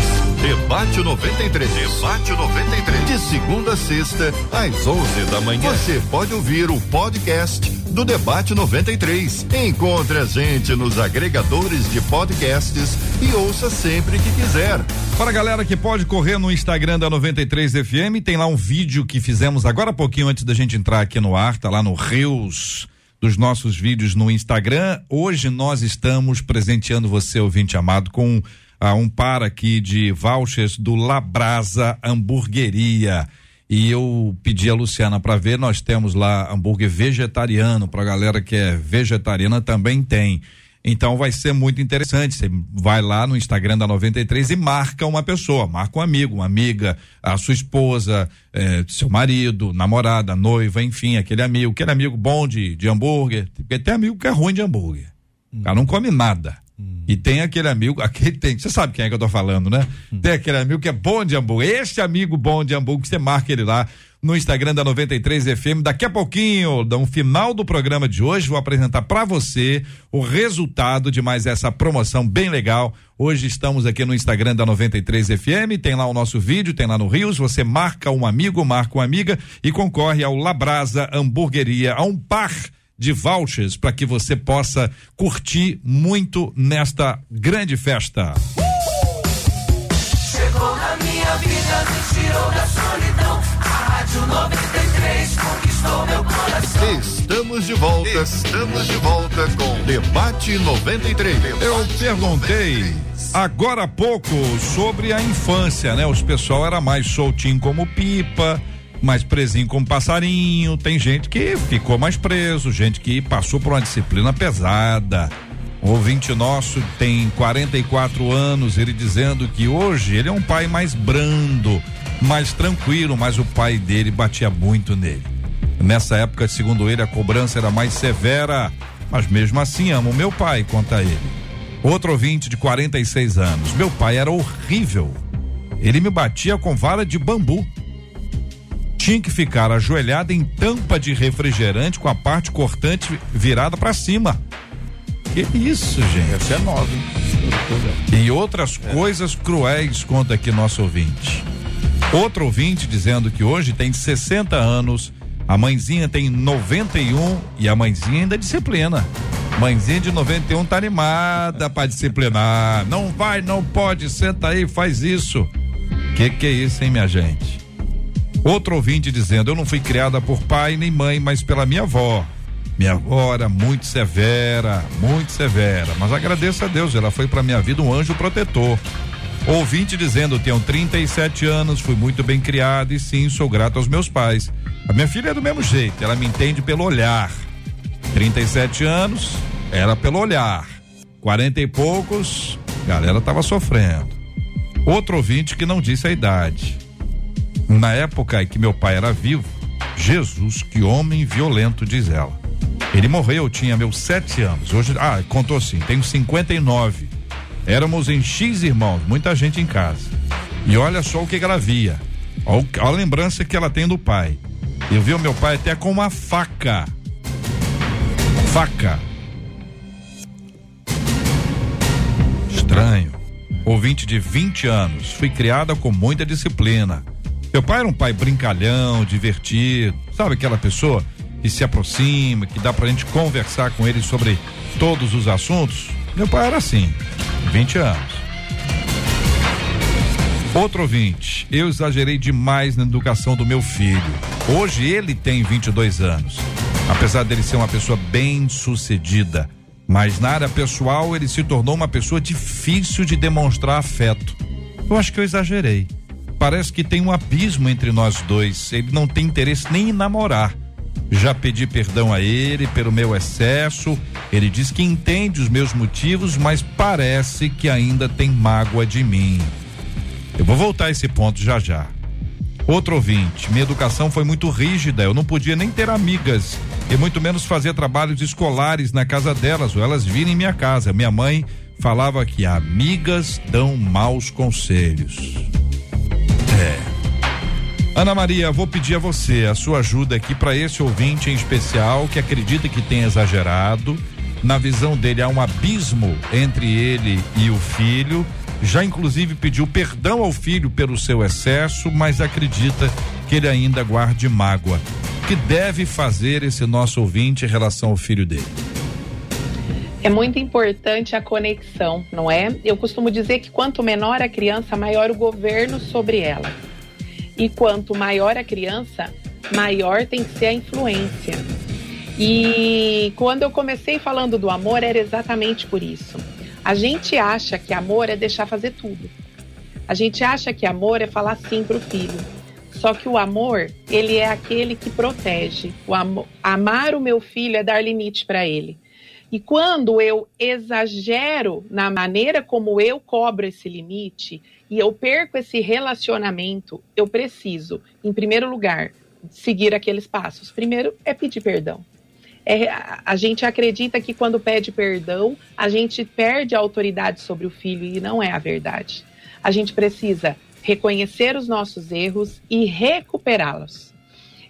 Debate 93. Debate 93. De segunda a sexta, às 11 da manhã. Você pode ouvir o podcast do Debate 93. Encontre a gente nos agregadores de podcasts e ouça sempre que quiser. Para a galera que pode correr no Instagram da 93 FM, tem lá um vídeo que fizemos agora há pouquinho antes da gente entrar aqui no ar, tá lá no Reels dos nossos vídeos no Instagram. Hoje nós estamos presenteando você, ouvinte amado, com ah, um par aqui de vouchers do Labrasa Hamburgueria. E eu pedi a Luciana para ver, nós temos lá hambúrguer vegetariano, para galera que é vegetariana também tem. Então vai ser muito interessante. Você vai lá no Instagram da 93 e marca uma pessoa, marca um amigo, uma amiga, a sua esposa, eh, seu marido, namorada, noiva, enfim, aquele amigo, aquele amigo bom de, de hambúrguer. Porque tem amigo que é ruim de hambúrguer. O cara não come nada. E tem aquele amigo, aquele tem, você sabe quem é que eu tô falando, né? Tem aquele amigo que é bom de hambúrguer. Esse amigo bom de hambúrguer, você marca ele lá no Instagram da 93 FM. Daqui a pouquinho, no final do programa de hoje, vou apresentar para você o resultado de mais essa promoção bem legal. Hoje estamos aqui no Instagram da 93 FM, tem lá o nosso vídeo, tem lá no Rios, você marca um amigo, marca uma amiga e concorre ao Labrasa Hamburgueria, a um par de vouchers para que você possa curtir muito nesta grande festa. Chegou na minha vida, me tirou da solidão. A Rádio 93 conquistou meu coração. Estamos de volta. Estamos de volta com Debate 93. Eu perguntei agora há pouco sobre a infância, né? Os pessoal era mais soltinho como pipa, mais presinho como passarinho. Tem gente que ficou mais preso, gente que passou por uma disciplina pesada. Um ouvinte nosso tem 44 anos, ele dizendo que hoje ele é um pai mais brando, mais tranquilo, mas o pai dele batia muito nele. Nessa época, segundo ele, a cobrança era mais severa, mas mesmo assim amo meu pai, conta ele. Outro ouvinte de 46 anos. Meu pai era horrível. Ele me batia com vara de bambu. Tinha que ficar ajoelhado em tampa de refrigerante com a parte cortante virada para cima. Que isso, gente? Essa é nova, hein? E outras coisas cruéis, conta aqui nosso ouvinte. Outro ouvinte dizendo que hoje tem 60 anos, a mãezinha tem 91 e a mãezinha ainda disciplina. Mãezinha de 91 tá animada pra disciplinar. Não vai, não pode, senta aí, faz isso. Que que é isso, hein, minha gente? Outro ouvinte dizendo: Eu não fui criada por pai nem mãe, mas pela minha avó. Minha avó era muito severa, muito severa, mas agradeço a Deus, ela foi para minha vida um anjo protetor. Ouvinte dizendo: Tenho 37 anos, fui muito bem criado e sim, sou grato aos meus pais. A minha filha é do mesmo jeito, ela me entende pelo olhar. 37 anos, era pelo olhar. 40 e poucos, galera tava sofrendo. Outro ouvinte que não disse a idade. Na época em que meu pai era vivo, Jesus, que homem violento, diz ela. Ele morreu, eu tinha meus sete anos. Hoje, ah, contou assim, tenho 59. Éramos em X irmãos, muita gente em casa. E olha só o que, que ela via. Olha a lembrança que ela tem do pai. Eu vi o meu pai até com uma faca. Faca. Estranho. Ouvinte de 20 anos. Fui criada com muita disciplina. Meu pai era um pai brincalhão, divertido. Sabe aquela pessoa que se aproxima, que dá pra gente conversar com ele sobre todos os assuntos? Meu pai era assim. 20 anos. Outro ouvinte, eu exagerei demais na educação do meu filho. Hoje ele tem 22 anos. Apesar dele ser uma pessoa bem sucedida, mas na área pessoal ele se tornou uma pessoa difícil de demonstrar afeto. Eu acho que eu exagerei. Parece que tem um abismo entre nós dois. Ele não tem interesse nem em namorar. Já pedi perdão a ele pelo meu excesso. Ele diz que entende os meus motivos, mas parece que ainda tem mágoa de mim. Eu vou voltar a esse ponto já já. Outro ouvinte, minha educação foi muito rígida, eu não podia nem ter amigas e muito menos fazer trabalhos escolares na casa delas ou elas virem em minha casa. Minha mãe falava que amigas dão maus conselhos. Ana Maria, vou pedir a você a sua ajuda aqui para esse ouvinte em especial que acredita que tem exagerado. Na visão dele há um abismo entre ele e o filho. Já inclusive pediu perdão ao filho pelo seu excesso, mas acredita que ele ainda guarde mágoa. O que deve fazer esse nosso ouvinte em relação ao filho dele? É muito importante a conexão, não é? Eu costumo dizer que quanto menor a criança, maior o governo sobre ela. E quanto maior a criança, maior tem que ser a influência. E quando eu comecei falando do amor, era exatamente por isso. A gente acha que amor é deixar fazer tudo. A gente acha que amor é falar sim para o filho. Só que o amor, ele é aquele que protege. O amor, amar o meu filho é dar limite para ele. E quando eu exagero na maneira como eu cobro esse limite e eu perco esse relacionamento, eu preciso, em primeiro lugar, seguir aqueles passos. Primeiro é pedir perdão. É, a gente acredita que quando pede perdão, a gente perde a autoridade sobre o filho e não é a verdade. A gente precisa reconhecer os nossos erros e recuperá-los.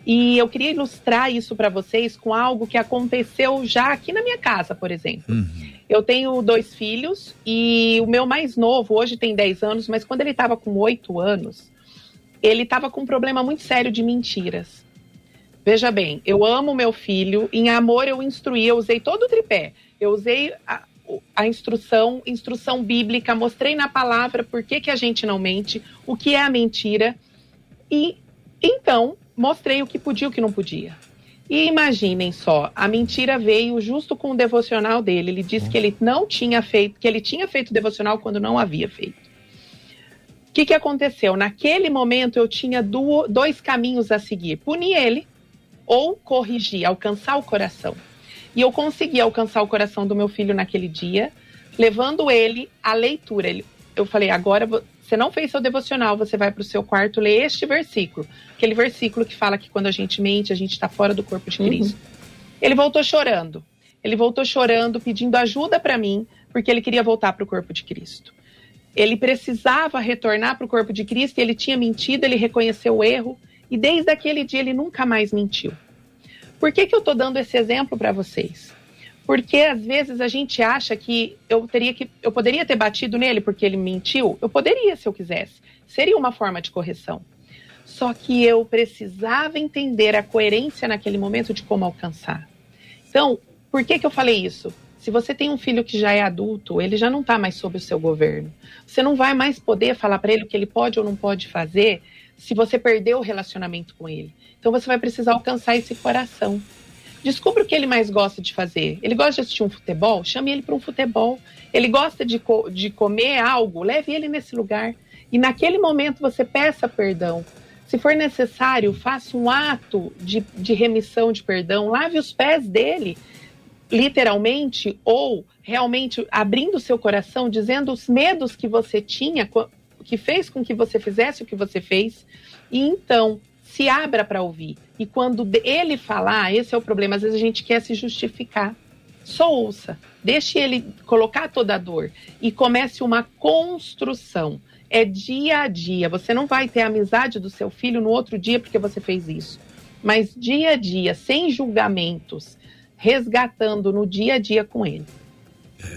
E eu queria ilustrar isso para vocês com algo que aconteceu já aqui na minha casa, por exemplo. Uhum. Eu tenho dois filhos e o meu mais novo, hoje tem 10 anos, mas quando ele estava com 8 anos, ele estava com um problema muito sério de mentiras. Veja bem, eu amo meu filho, em amor eu instruí, eu usei todo o tripé. Eu usei a, a instrução, instrução bíblica, mostrei na palavra por que, que a gente não mente, o que é a mentira. E então mostrei o que podia e o que não podia. E imaginem só, a mentira veio justo com o devocional dele. Ele disse que ele não tinha feito, que ele tinha feito devocional quando não havia feito. O que, que aconteceu? Naquele momento eu tinha do, dois caminhos a seguir: punir ele ou corrigir, alcançar o coração. E eu consegui alcançar o coração do meu filho naquele dia, levando ele à leitura. Ele, eu falei: agora você não fez seu devocional, você vai para o seu quarto ler este versículo. Aquele versículo que fala que quando a gente mente, a gente está fora do corpo de uhum. Cristo. Uhum. Ele voltou chorando. Ele voltou chorando, pedindo ajuda para mim, porque ele queria voltar para o corpo de Cristo. Ele precisava retornar para o corpo de Cristo e ele tinha mentido, ele reconheceu o erro e desde aquele dia ele nunca mais mentiu. Por que, que eu estou dando esse exemplo para vocês? Porque às vezes a gente acha que eu teria que eu poderia ter batido nele porque ele mentiu. Eu poderia se eu quisesse. Seria uma forma de correção. Só que eu precisava entender a coerência naquele momento de como alcançar. Então, por que que eu falei isso? Se você tem um filho que já é adulto, ele já não está mais sob o seu governo. Você não vai mais poder falar para ele o que ele pode ou não pode fazer se você perdeu o relacionamento com ele. Então você vai precisar alcançar esse coração. Descubra o que ele mais gosta de fazer. Ele gosta de assistir um futebol? Chame ele para um futebol. Ele gosta de, co de comer algo? Leve ele nesse lugar. E naquele momento você peça perdão. Se for necessário, faça um ato de, de remissão de perdão. Lave os pés dele, literalmente, ou realmente abrindo seu coração, dizendo os medos que você tinha, que fez com que você fizesse o que você fez. E então, se abra para ouvir. E quando ele falar, esse é o problema. Às vezes a gente quer se justificar. Só ouça. Deixe ele colocar toda a dor. E comece uma construção. É dia a dia. Você não vai ter a amizade do seu filho no outro dia porque você fez isso. Mas dia a dia, sem julgamentos, resgatando no dia a dia com ele.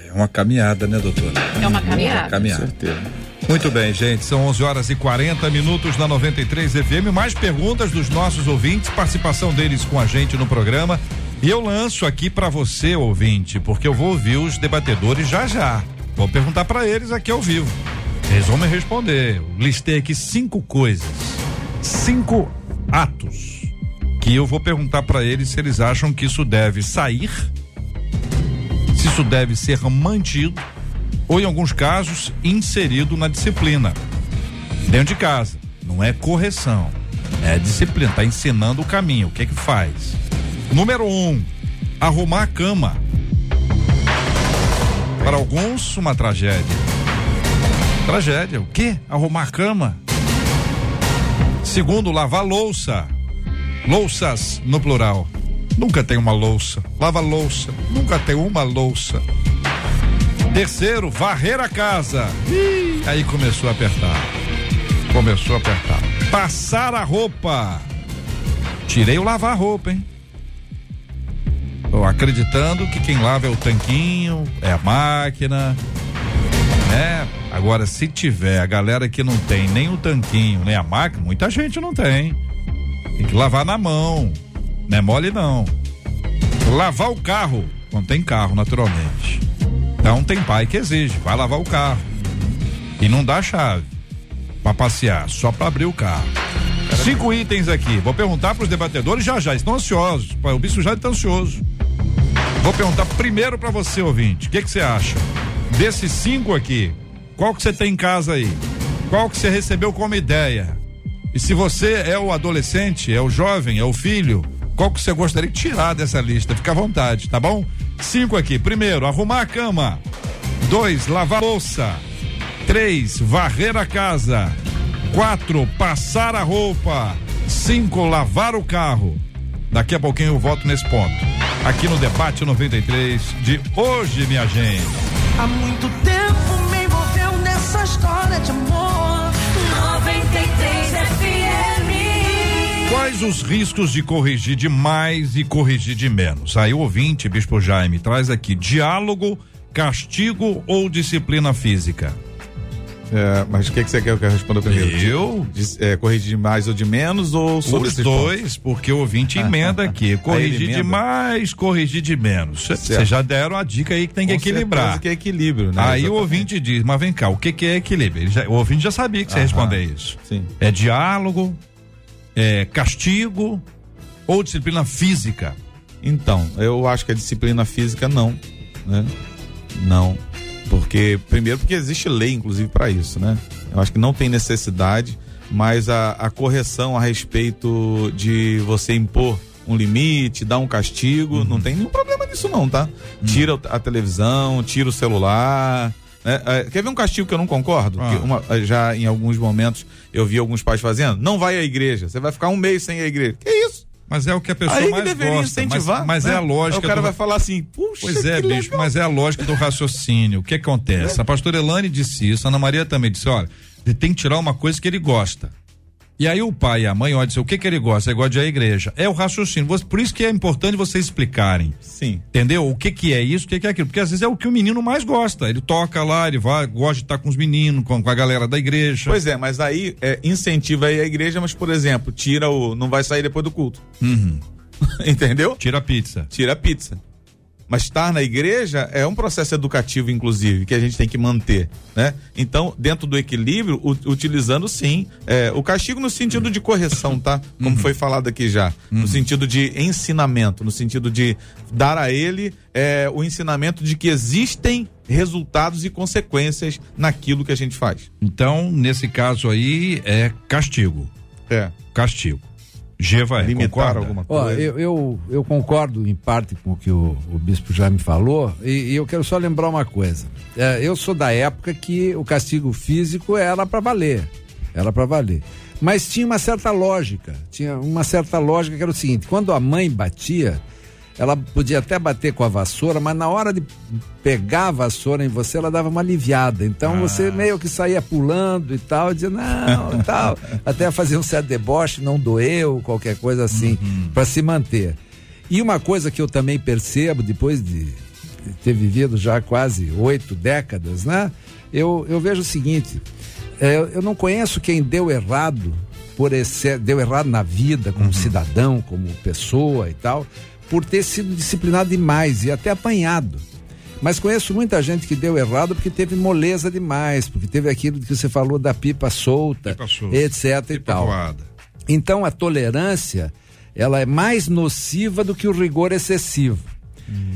É uma caminhada, né, doutora? É uma caminhada. Uma caminhada. certeza. Muito bem, gente. São 11 horas e 40 minutos na 93 FM. Mais perguntas dos nossos ouvintes, participação deles com a gente no programa. E eu lanço aqui para você, ouvinte, porque eu vou ouvir os debatedores já já. Vou perguntar para eles aqui ao vivo. Eles vão me responder. Eu listei aqui cinco coisas, cinco atos que eu vou perguntar para eles se eles acham que isso deve sair, se isso deve ser mantido ou em alguns casos inserido na disciplina dentro de casa. Não é correção, é disciplina. Tá ensinando o caminho. O que é que faz? Número um, arrumar a cama. Para alguns, uma tragédia. Tragédia. O quê? Arrumar a cama. Segundo, lavar louça. Louças no plural. Nunca tem uma louça. Lava louça. Nunca tem uma louça. Terceiro, varrer a casa. Ih, aí começou a apertar. Começou a apertar. Passar a roupa. Tirei o lavar roupa, hein? Tô acreditando que quem lava é o tanquinho, é a máquina, né? Agora, se tiver a galera que não tem nem o tanquinho, nem a máquina, muita gente não tem. Tem que lavar na mão. Não é mole, não. Lavar o carro, quando tem carro, naturalmente. Então tem pai que exige, vai lavar o carro. E não dá chave para passear, só para abrir o carro. Cinco itens aqui. Vou perguntar para os debatedores já já. Estão ansiosos. O bicho já está ansioso. Vou perguntar primeiro para você, ouvinte. O que você acha? Desses cinco aqui, qual que você tem em casa aí? Qual que você recebeu como ideia? E se você é o adolescente, é o jovem, é o filho, qual que você gostaria de tirar dessa lista? Fica à vontade, tá bom? Cinco aqui. Primeiro, arrumar a cama. Dois, lavar a louça. Três, varrer a casa. Quatro, passar a roupa. Cinco, lavar o carro. Daqui a pouquinho eu voto nesse ponto. Aqui no Debate 93 de hoje, minha gente. Há muito tempo me envolveu nessa história de amor. 93 FM. Quais os riscos de corrigir de mais e corrigir de menos? Aí o ouvinte, Bispo Jaime, traz aqui diálogo, castigo ou disciplina física? É, mas o que, que você quer que eu responda primeiro? Eu? De- é, corrigir de mais ou de menos ou sobre Os dois, porque o ouvinte emenda aqui. Corrigir emenda. de mais, corrigir de menos. Vocês já deram a dica aí que tem que pontos? Com equilibrar. que é equilíbrio, né? Aí o Exatamente. ouvinte diz, mas vem cá, o que, que é equilíbrio? Ele já- o ouvinte já sabia que você ia responder isso. Sim. É diálogo, é castigo ou disciplina física? Então, eu acho que a disciplina física não, né? Não. Porque, primeiro, porque existe lei, inclusive, para isso, né? Eu acho que não tem necessidade, mas a, a correção a respeito de você impor um limite, dar um castigo, não tem nenhum problema nisso, não, tá? Tira a televisão, tira o celular. Né? É, quer ver um castigo que eu não concordo? Ah. Uma- já em alguns momentos eu vi alguns pais fazendo. Não vai à igreja, você vai ficar um mês sem ir à igreja. Que isso? Mas é o que a pessoa Aí mais deveria gosta. Mas, incentivar. mas é né? a lógica. Aí O cara do- vai falar assim, puxa, Pois é, bicho, legal. mas é a lógica do raciocínio. O que acontece? A pastora Elane disse isso, a Ana Maria também disse: olha, ele tem que tirar uma coisa que ele gosta. E aí o pai e a mãe olham e dizem, o que que ele gosta? Ele gosta de ir à igreja. É o raciocínio. Por isso que é importante vocês explicarem. Sim. Entendeu? O que que é isso, o que que é aquilo? Porque às vezes é o que o menino mais gosta. Ele toca lá, ele vai, gosta de estar com os meninos, com, com a galera da igreja. Pois é, mas aí é, incentiva aí a igreja, mas, por exemplo, tira o. Não vai sair depois do culto. Uhum. Entendeu? Tira a pizza. Tira a pizza. Mas estar na igreja é um processo educativo, inclusive, que a gente tem que manter, né? Então, dentro do equilíbrio, utilizando sim é, o castigo no sentido de correção, tá? Como foi falado aqui já, no sentido de ensinamento, no sentido de dar a ele é, o ensinamento de que existem resultados e consequências naquilo que a gente faz. Então, nesse caso aí, é castigo. É. Castigo. Geva é, Limitar concorda? alguma Ó, coisa. eu, eu, eu concordo em parte com o que o, o bispo já me falou, e, e eu quero só lembrar uma coisa. É, eu sou da época que o castigo físico era para valer. Era para valer. Mas tinha uma certa lógica. Tinha uma certa lógica que era o seguinte: quando a mãe batia, ela podia até bater com a vassoura, mas na hora de pegar a vassoura em você, ela dava uma aliviada. Então Ah. você meio que saía pulando e tal, dizia, não, e tal. Até fazer um certo deboche, não doeu, qualquer coisa assim, para se manter. E uma coisa que eu também percebo, depois de ter vivido já quase oito décadas, né? Eu, eu vejo o seguinte: é, eu não conheço quem deu errado por esse, deu errado na vida como cidadão, como pessoa e tal, por ter sido disciplinado demais e até apanhado. Mas conheço muita gente que deu errado porque teve moleza demais, porque teve aquilo que você falou da pipa solta, Pipa solta, etc e Pipa tal. voada. Então a tolerância, ela é mais nociva do que o rigor excessivo.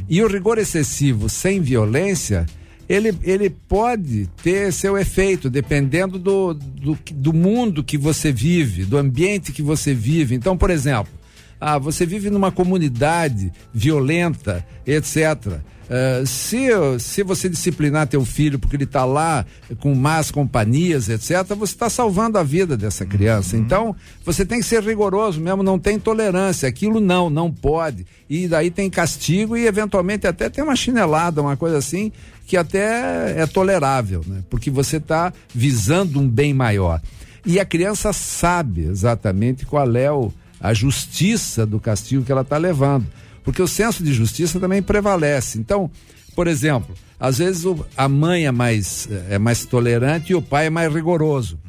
E o rigor excessivo sem violência, ele, ele pode ter seu efeito, dependendo do, do, do mundo que você vive, do ambiente que você vive. Então, por exemplo, ah, você vive numa comunidade violenta, etc. Ah, se, se você disciplinar teu filho porque ele está lá com más companhias, etc., você está salvando a vida dessa criança. Então, você tem que ser rigoroso mesmo, não tem tolerância. Aquilo não, não pode. E daí tem castigo e, eventualmente, até tem uma chinelada, uma coisa assim, que até é tolerável, né? Porque você está visando um bem maior. E a criança sabe exatamente qual é o, a justiça do castigo que ela está levando. Porque o senso de justiça também prevalece. Então, por exemplo, às vezes a mãe é mais, é mais tolerante e o pai é mais rigoroso.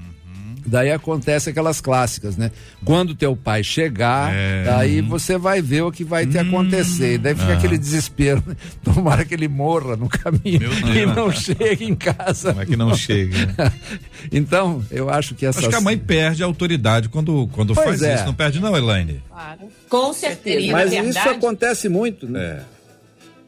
Daí acontece aquelas clássicas, né? Quando teu pai chegar, É. daí você vai ver o que vai te acontecer. E daí fica aquele desespero. né? Tomara que ele morra no caminho Meu e não chegue em casa. Como é que não chega? né? então, eu acho que essa. Acho que a mãe perde a autoridade quando, quando Pois faz é. isso. Não perde, não, Elaine? Claro. Com certeza. Mas Na isso acontece muito, né? É,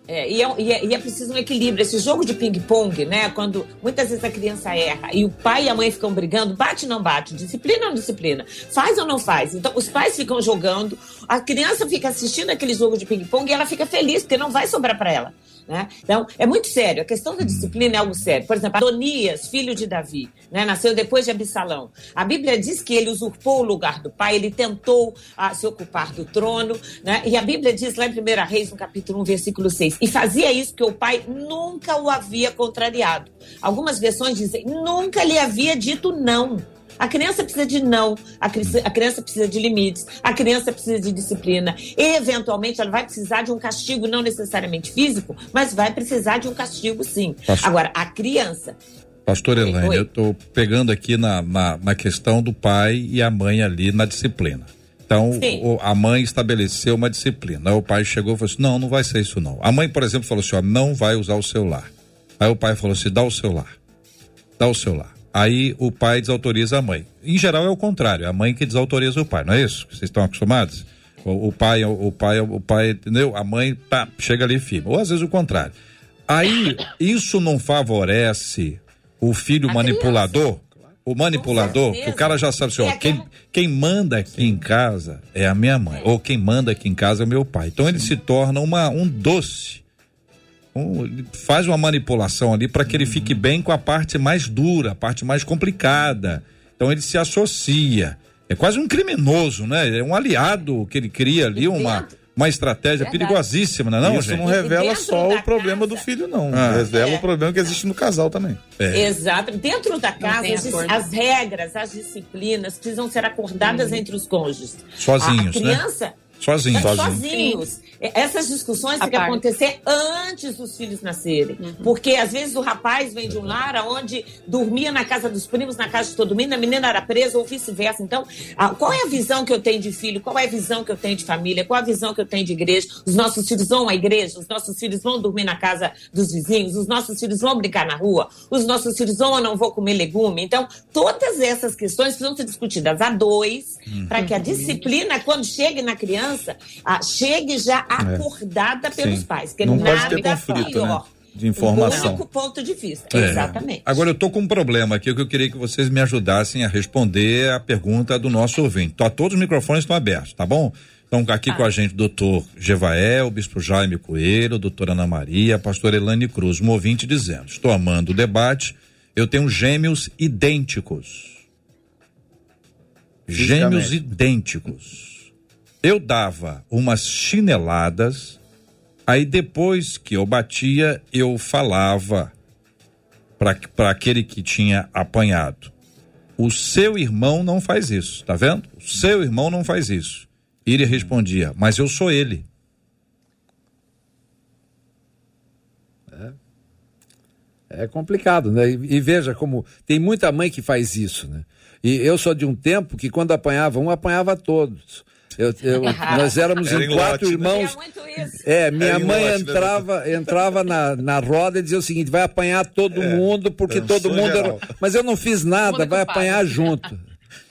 e, é, e é- e é preciso um equilíbrio. Esse jogo de ping-pong, né? Quando muitas vezes a criança erra e o pai e a mãe ficam brigando, bate ou não bate, disciplina ou não disciplina, faz ou não faz. Então, os pais ficam jogando, a criança fica assistindo aquele jogo de ping-pong e ela fica feliz, porque não vai sobrar para ela. Né? Então, é muito sério. A questão da disciplina é algo sério. Por exemplo, Adonias, filho de Davi, né? nasceu depois de Absalão. A Bíblia diz que ele usurpou o lugar do pai, ele tentou ah, se ocupar do trono. Né? E a Bíblia diz lá em 1 Reis, no capítulo 1, versículo 6, e fazia isso porque o pai nunca o havia contrariado. Algumas versões dizem, nunca lhe havia dito não. A criança precisa de não, a, cri- a criança precisa de limites, a criança precisa de disciplina. E, eventualmente, ela vai precisar de um castigo, não necessariamente físico, mas vai precisar de um castigo, sim. Pastor- Agora, a criança. Pastor Elaine, eu estou pegando aqui na, na, na questão do pai e a mãe ali na disciplina. Então, o- a mãe estabeleceu uma disciplina. Aí o pai chegou e falou assim: não, não vai ser isso não. A mãe, por exemplo, falou assim: ó, não vai usar o celular. Aí o pai falou assim: dá o celular. Dá o celular. Aí o pai desautoriza a mãe. Em geral é o contrário, é a mãe que desautoriza o pai, não é isso? Vocês estão acostumados? O, o pai, o pai, o pai, entendeu? A mãe pá, chega ali firme. Ou às vezes o contrário. Aí isso não favorece o filho A manipulador? O manipulador, que o cara já sabe assim, ó, É quem, quem manda aqui em casa é a minha mãe, ou quem manda aqui em casa é o meu pai. Então ele se torna uma, um doce. Um- ele faz uma manipulação ali para que ele fique bem com a parte mais dura, a parte mais complicada. Então ele se associa. É quase um criminoso, né? É um aliado que ele cria ali, uma, uma estratégia Verdade. perigosíssima, não é não, Isso gente? não revela só o problema casa- do filho, não. Ah. Revela É. o problema que existe no casal também. Exato. Dentro da casa, as, as regras, as disciplinas precisam ser acordadas entre os cônjuges. Sozinhos, a né? criança, Sozinho. Sozinhos. E- Essas discussões têm que acontecer antes dos filhos nascerem. Porque às vezes o rapaz vem de um lar onde dormia na casa dos primos, na casa de todo mundo, a menina era presa ou vice-versa. Então, ah, qual é a visão que eu tenho de filho? Qual é a visão que eu tenho de família? Qual é a visão que eu tenho de igreja? Os nossos filhos vão à igreja? Os nossos filhos vão dormir na casa dos vizinhos? Os nossos filhos vão brincar na rua? Os nossos filhos vão ou não vão comer legume? Então, todas essas questões precisam ser discutidas a dois, para que a disciplina, quando chegue na criança, ah, chegue já acordada pelos Sim. pais. Que Não pode nada ter conflito, pior. né? De informação. O único ponto de vista. É. Exatamente. Agora eu tô com um problema aqui que eu queria que vocês me ajudassem a responder a pergunta do nosso ouvinte. Tá, todos os microfones estão abertos, tá bom? Então aqui com a gente doutor Gevael, bispo Jaime Coelho, doutora Ana Maria, pastor Elane Cruz, um ouvinte dizendo, estou amando o debate, eu tenho gêmeos idênticos. gêmeos idênticos. Eu dava umas chineladas, aí depois que eu batia, eu falava para aquele que tinha apanhado. O seu irmão não faz isso, tá vendo? O seu irmão não faz isso. E ele respondia, mas eu sou ele. É complicado, né? E, e, veja como tem muita mãe que faz isso, né? E eu sou de um tempo que quando apanhava um, apanhava todos. Eu, eu, nós éramos Era em quatro lote, né? irmãos. Né? É, minha Era mãe lote, entrava, né? entrava na, na roda e dizia o seguinte: vai apanhar todo é, mundo, porque todo mundo. Era... Mas eu não fiz nada, vai apanhar junto.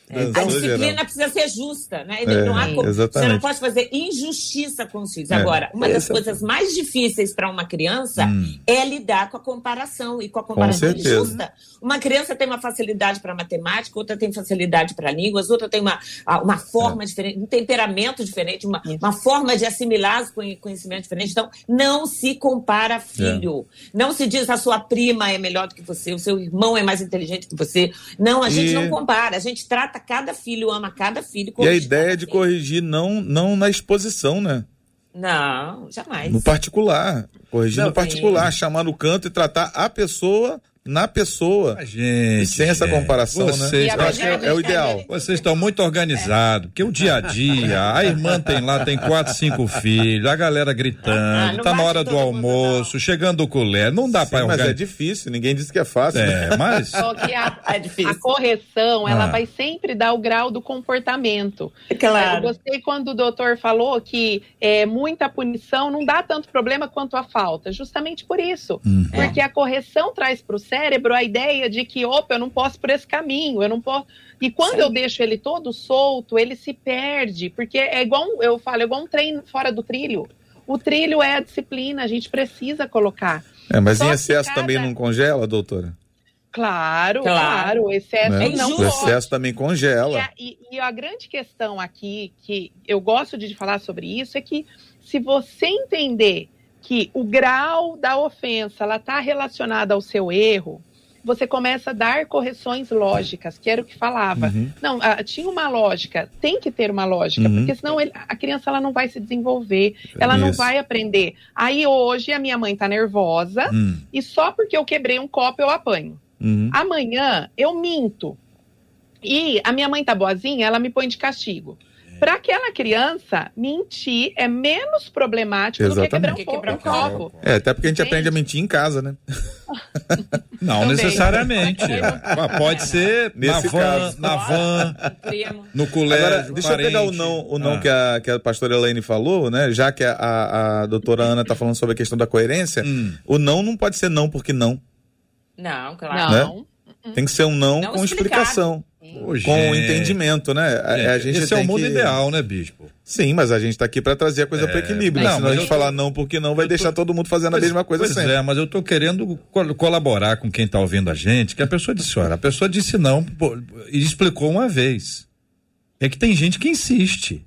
É, a disciplina geral. precisa ser justa, né? É, não há como, você não pode fazer injustiça com os filhos. É. Agora, uma das coisas mais difíceis para uma criança hum. é lidar com a comparação e com a comparação com justa. Uma criança tem uma facilidade para matemática, outra tem facilidade para línguas, outra tem uma, uma forma é. diferente, um temperamento diferente, uma, uma forma de assimilar os conhecimentos diferentes. Então, não se compara filho. É. Não se diz a sua prima é melhor do que você, o seu irmão é mais inteligente que você. Não, a gente e... não compara. A gente trata trata cada filho, ama cada filho. E a ideia de filho. corrigir não, não na exposição, né? Não, jamais. No particular. Corrigir não, no particular, sim. chamar no canto e tratar a pessoa na pessoa. gente, e sem essa comparação, né? vocês, né? Eu acho que é, é o ideal. Vocês estão muito organizados, porque o dia a dia, a irmã tem lá, tem quatro, cinco filhos, a galera gritando, ah, tá na hora do almoço, não. chegando o colher, não dá para organizar. Mas é difícil, ninguém disse que é fácil. É, né? mas... a, é difícil. a correção, ela ah. vai sempre dar o grau do comportamento. Claro. Eu gostei quando o doutor falou que é, muita punição não dá tanto problema quanto a falta, justamente por isso. Uhum. Porque a correção traz para o cérebro a ideia de que, opa, eu não posso por esse caminho, eu não posso. E quando Sim. eu deixo ele todo solto, ele se perde, porque é igual, eu falo, é igual um trem fora do trilho. O trilho é a disciplina, a gente precisa colocar. É, mas Só em excesso cada... também não congela, doutora? Claro, claro, o excesso né? não O excesso também congela. E a, e, e a grande questão aqui, que eu gosto de falar sobre isso, é que se você entender que o grau da ofensa ela está relacionada ao seu erro, você começa a dar correções lógicas, que era o que falava. Uhum. Não, ah, tinha uma lógica, tem que ter uma lógica, uhum. porque senão ele, a criança ela não vai se desenvolver, ela Isso. não vai aprender. Aí hoje a minha mãe está nervosa uhum. e só porque eu quebrei um copo eu apanho. Uhum. Amanhã eu minto. E a minha mãe tá boazinha, ela me põe de castigo. Para aquela criança, mentir é menos problemático Exatamente. do que quebrar um, quebrar um copo. É, até porque a gente, aprende a mentir em casa, né? Não Também. necessariamente. Pode ser Nesse na van, caso. na van, no colégio. Agora, deixa parente. eu pegar o não, o não ah. que, a, que a pastora Elaine falou, né? Já que a, a, a doutora Ana está falando sobre a questão da coerência, hum. o não não pode ser não porque não. Não, claro. Né? Não. Tem que ser um não, não com explicado. explicação. Com o entendimento, né? A, a gente Esse é o mundo que... ideal, né, Bispo? Sim, mas a gente está aqui para trazer a coisa é... para equilíbrio. Não, Se a gente tô... falar não porque não, vai tô... deixar todo mundo fazendo pois, a mesma coisa pois sempre. é, mas eu estou querendo colaborar com quem está ouvindo a gente, que a pessoa disse, olha, a pessoa disse não e explicou uma vez. É que tem gente que insiste.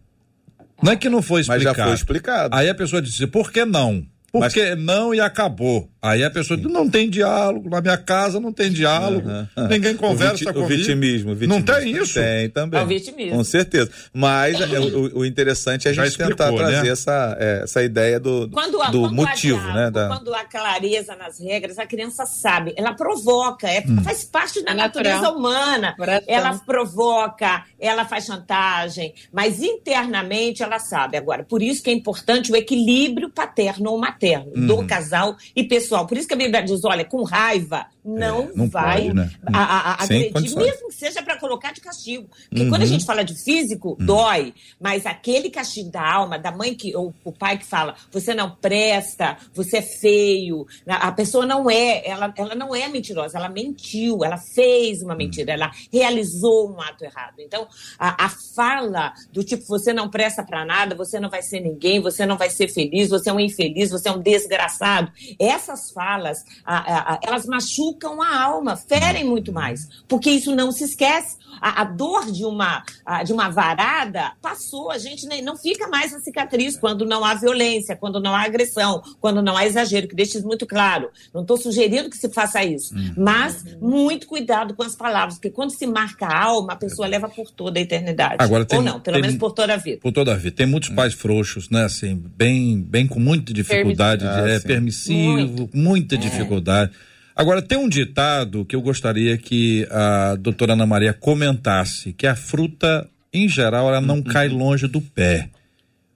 Não é que não foi explicado. Mas já foi explicado. Aí a pessoa disse, por que não? Porque Mas... não e acabou. Aí a pessoa diz, não tem diálogo, na minha casa não tem diálogo, uhum. ninguém conversa o comigo. O vitimismo, o vitimismo. Não tem isso? Tem também. É o vitimismo. Com certeza. Mas é, o, o, interessante é a gente explicou, tentar né? trazer essa, é, essa ideia do, quando, do quando motivo, diálogo, né? Da... Quando há clareza nas regras, a criança sabe, ela provoca, é, hum. faz parte da é natureza humana. Coração. Ela provoca, ela faz chantagem, mas internamente ela sabe. Agora, por isso que é importante o equilíbrio paterno ou materno materno, uhum. do casal e pessoal. Por isso que a Bíblia diz: olha, com raiva não, é, não vai pode, né? a, a, agredir, mesmo que seja para colocar de castigo. Porque uhum. quando a uhum. gente fala de físico, uhum. dói, mas aquele castigo da alma, da mãe que, ou o pai que fala, você não presta, você é feio, a pessoa não é, ela, ela não é mentirosa, ela mentiu, ela fez uma mentira, ela realizou um ato errado. Então, a, a fala do tipo, você não presta para nada, você não vai ser ninguém, você não vai ser feliz, você é um infeliz, você é um desgraçado, essas falas, a, elas machucam machucam a alma, ferem muito mais, porque isso não se esquece. A, a dor de uma, a, de uma varada passou, a gente nem, não fica mais a cicatriz quando não há violência, quando não há agressão, quando não há exagero, que deixe isso muito claro. Não estou sugerindo que se faça isso, mas muito cuidado com as palavras, porque quando se marca a alma, a pessoa leva por toda a eternidade. Agora tem- Ou não, pelo tem- menos por toda a vida. Por toda a vida. Tem muitos pais frouxos, né? Assim, bem, bem com muita dificuldade, Permissivo. é Ah, sim. permissivo, muita dificuldade. Agora, tem um ditado que eu gostaria que a doutora Ana Maria comentasse, que a fruta, em geral, ela não cai longe do pé.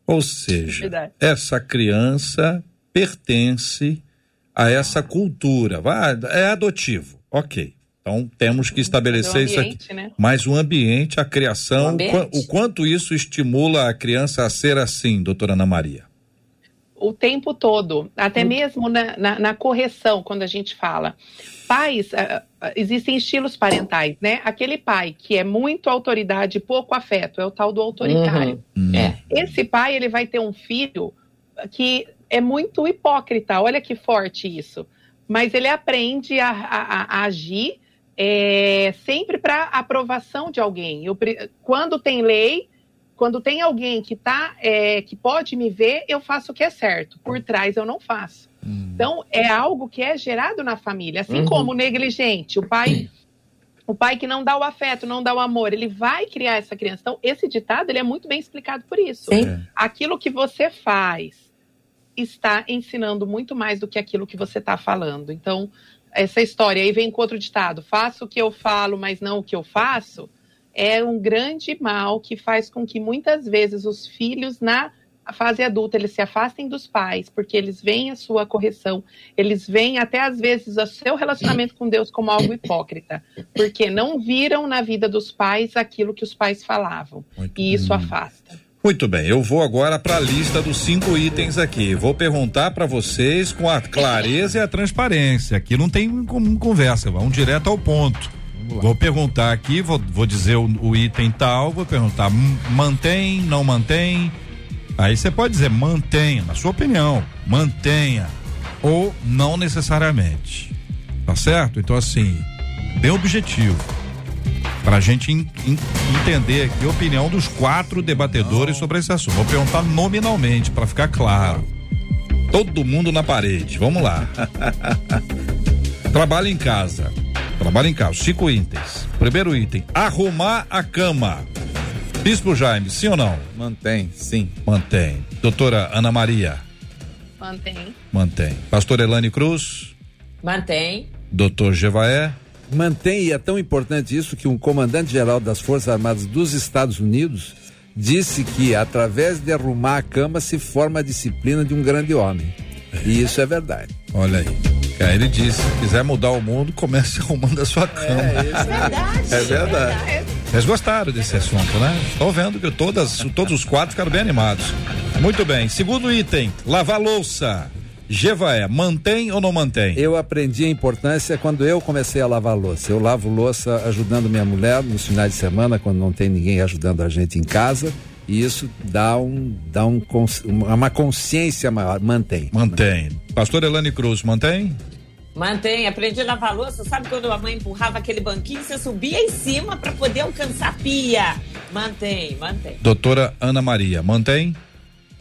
Ou seja, Verdade. essa criança pertence a essa cultura. Vai, é adotivo, ok. Então temos que estabelecer Mas o isso aqui. ambiente, né? Mas o ambiente, a criação, O ambiente. o quanto isso estimula a criança a ser assim, doutora Ana Maria? O tempo todo, até mesmo na, na, na correção, quando a gente fala. Pais, ah, ah, existem estilos parentais, né? Aquele pai que é muito autoridade e pouco afeto, é o tal do autoritário. É. Esse pai, ele vai ter um filho que é muito hipócrita, olha que forte isso. Mas ele aprende a, a- a agir é, sempre para aprovação de alguém. Eu quando tem lei, quando tem alguém que tá, é, que pode me ver, eu faço o que é certo. Por trás eu não faço. Então é algo que é gerado na família, assim Uhum. como o negligente, o pai, o pai que não dá o afeto, não dá o amor, ele vai criar essa criança. Então esse ditado ele é muito bem explicado por isso. Sim. Aquilo que você faz está ensinando muito mais do que aquilo que você está falando. Então essa história aí vem com outro ditado: faço o que eu falo, mas não o que eu faço é um grande mal que faz com que muitas vezes os filhos na fase adulta eles se afastem dos pais porque eles veem a sua correção, eles veem até às vezes o seu relacionamento com Deus como algo hipócrita, porque não viram na vida dos pais aquilo que os pais falavam Muito e isso afasta. Muito bem, eu vou agora para a lista dos cinco itens aqui. Vou perguntar para vocês com a clareza e a transparência. Aqui não tem conversa, vamos direto ao ponto. Vou perguntar aqui, vou, vou dizer o, o item tal, vou perguntar, "M- mantém, não mantém? Aí você pode dizer, mantenha, na sua opinião, mantenha. Ou não necessariamente. Tá certo? Então, assim, bem objetivo. Pra gente en- en- entender aqui a opinião dos quatro debatedores sobre esse assunto. Vou perguntar nominalmente, para ficar claro. todo mundo na parede. Vamos lá. Trabalho em casa. Trabalho em casa. Cinco itens. Primeiro item: arrumar a cama. Bispo Jaime, sim ou não? Mantém, sim. Mantém. Doutora Ana Maria, Mantém. mantém. Pastor Elane Cruz, Mantém. doutor Jevaé, Mantém, e é tão importante isso, que um comandante-geral das Forças Armadas dos Estados Unidos disse que através de arrumar a cama se forma a disciplina de um grande homem. E isso é verdade. olha aí. Aí ele disse: se quiser mudar o mundo, comece arrumando a sua cama. Verdade. É verdade. Vocês gostaram desse assunto, né? Estou vendo que todas, todos os quatro ficaram bem animados. Muito bem. Segundo item: lavar louça. Jevaé, mantém ou não mantém? Eu aprendi a importância quando eu comecei a lavar louça. Eu lavo louça ajudando minha mulher nos finais de semana, quando não tem ninguém ajudando a gente em casa. E isso dá, um, dá um, uma consciência maior. Mantém. Mantém. Pastor Elane Cruz, mantém? Mantém. Aprendi a lavar louça. Sabe quando a mãe empurrava aquele banquinho, você subia em cima para poder alcançar a pia. Mantém, mantém. Doutora Ana Maria, mantém?